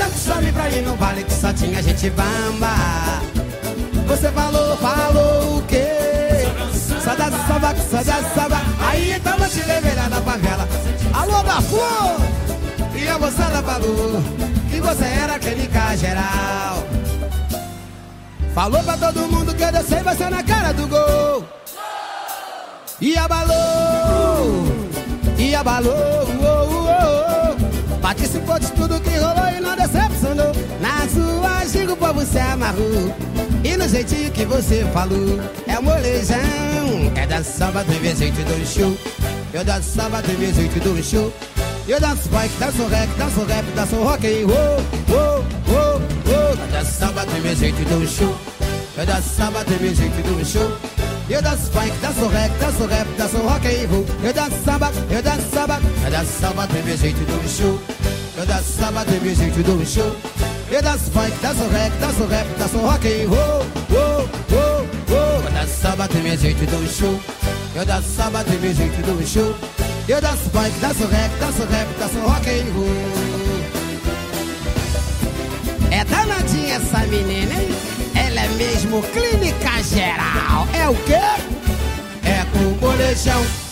te chamei pra ir no baile que só tinha gente bamba Você falou, falou o quê? Só dançava, só dançava Aí então eu te lá na favela Alô, flor! E a moçada falou Que você era clínica geral Falou pra todo mundo que eu desci você na cara do gol. E abalou E abalou. Participou de tudo que rolou e não decepcionou. Na sua giga o povo se amarrou. E no jeitinho que você falou É molejão. É da samba do jeito do show Eu danço samba do jeito do show Eu danço funk, danço rap, danço rap, danço rock and roll. Oh, oh, oh. Eu danço samba do meu jeito do show. Eu danço samba do meu jeito do show. Eu danço funk, danço rap, danço rap, danço rock and roll. Eu danço samba, eu danço samba. Eu danço samba do meu jeito do show. Eu danço samba do meu jeito do show. Eu danço funk, danço rap, danço rap, danço rock and roll. Oh, oh, oh. Eu danço samba do meu jeito do show Eu danço samba do meu jeito do show Eu danço funk, danço rap, danço rap, danço rock and roll é danadinha essa menina, hein? Ela é mesmo clínica geral. É o quê? É com o bolejão.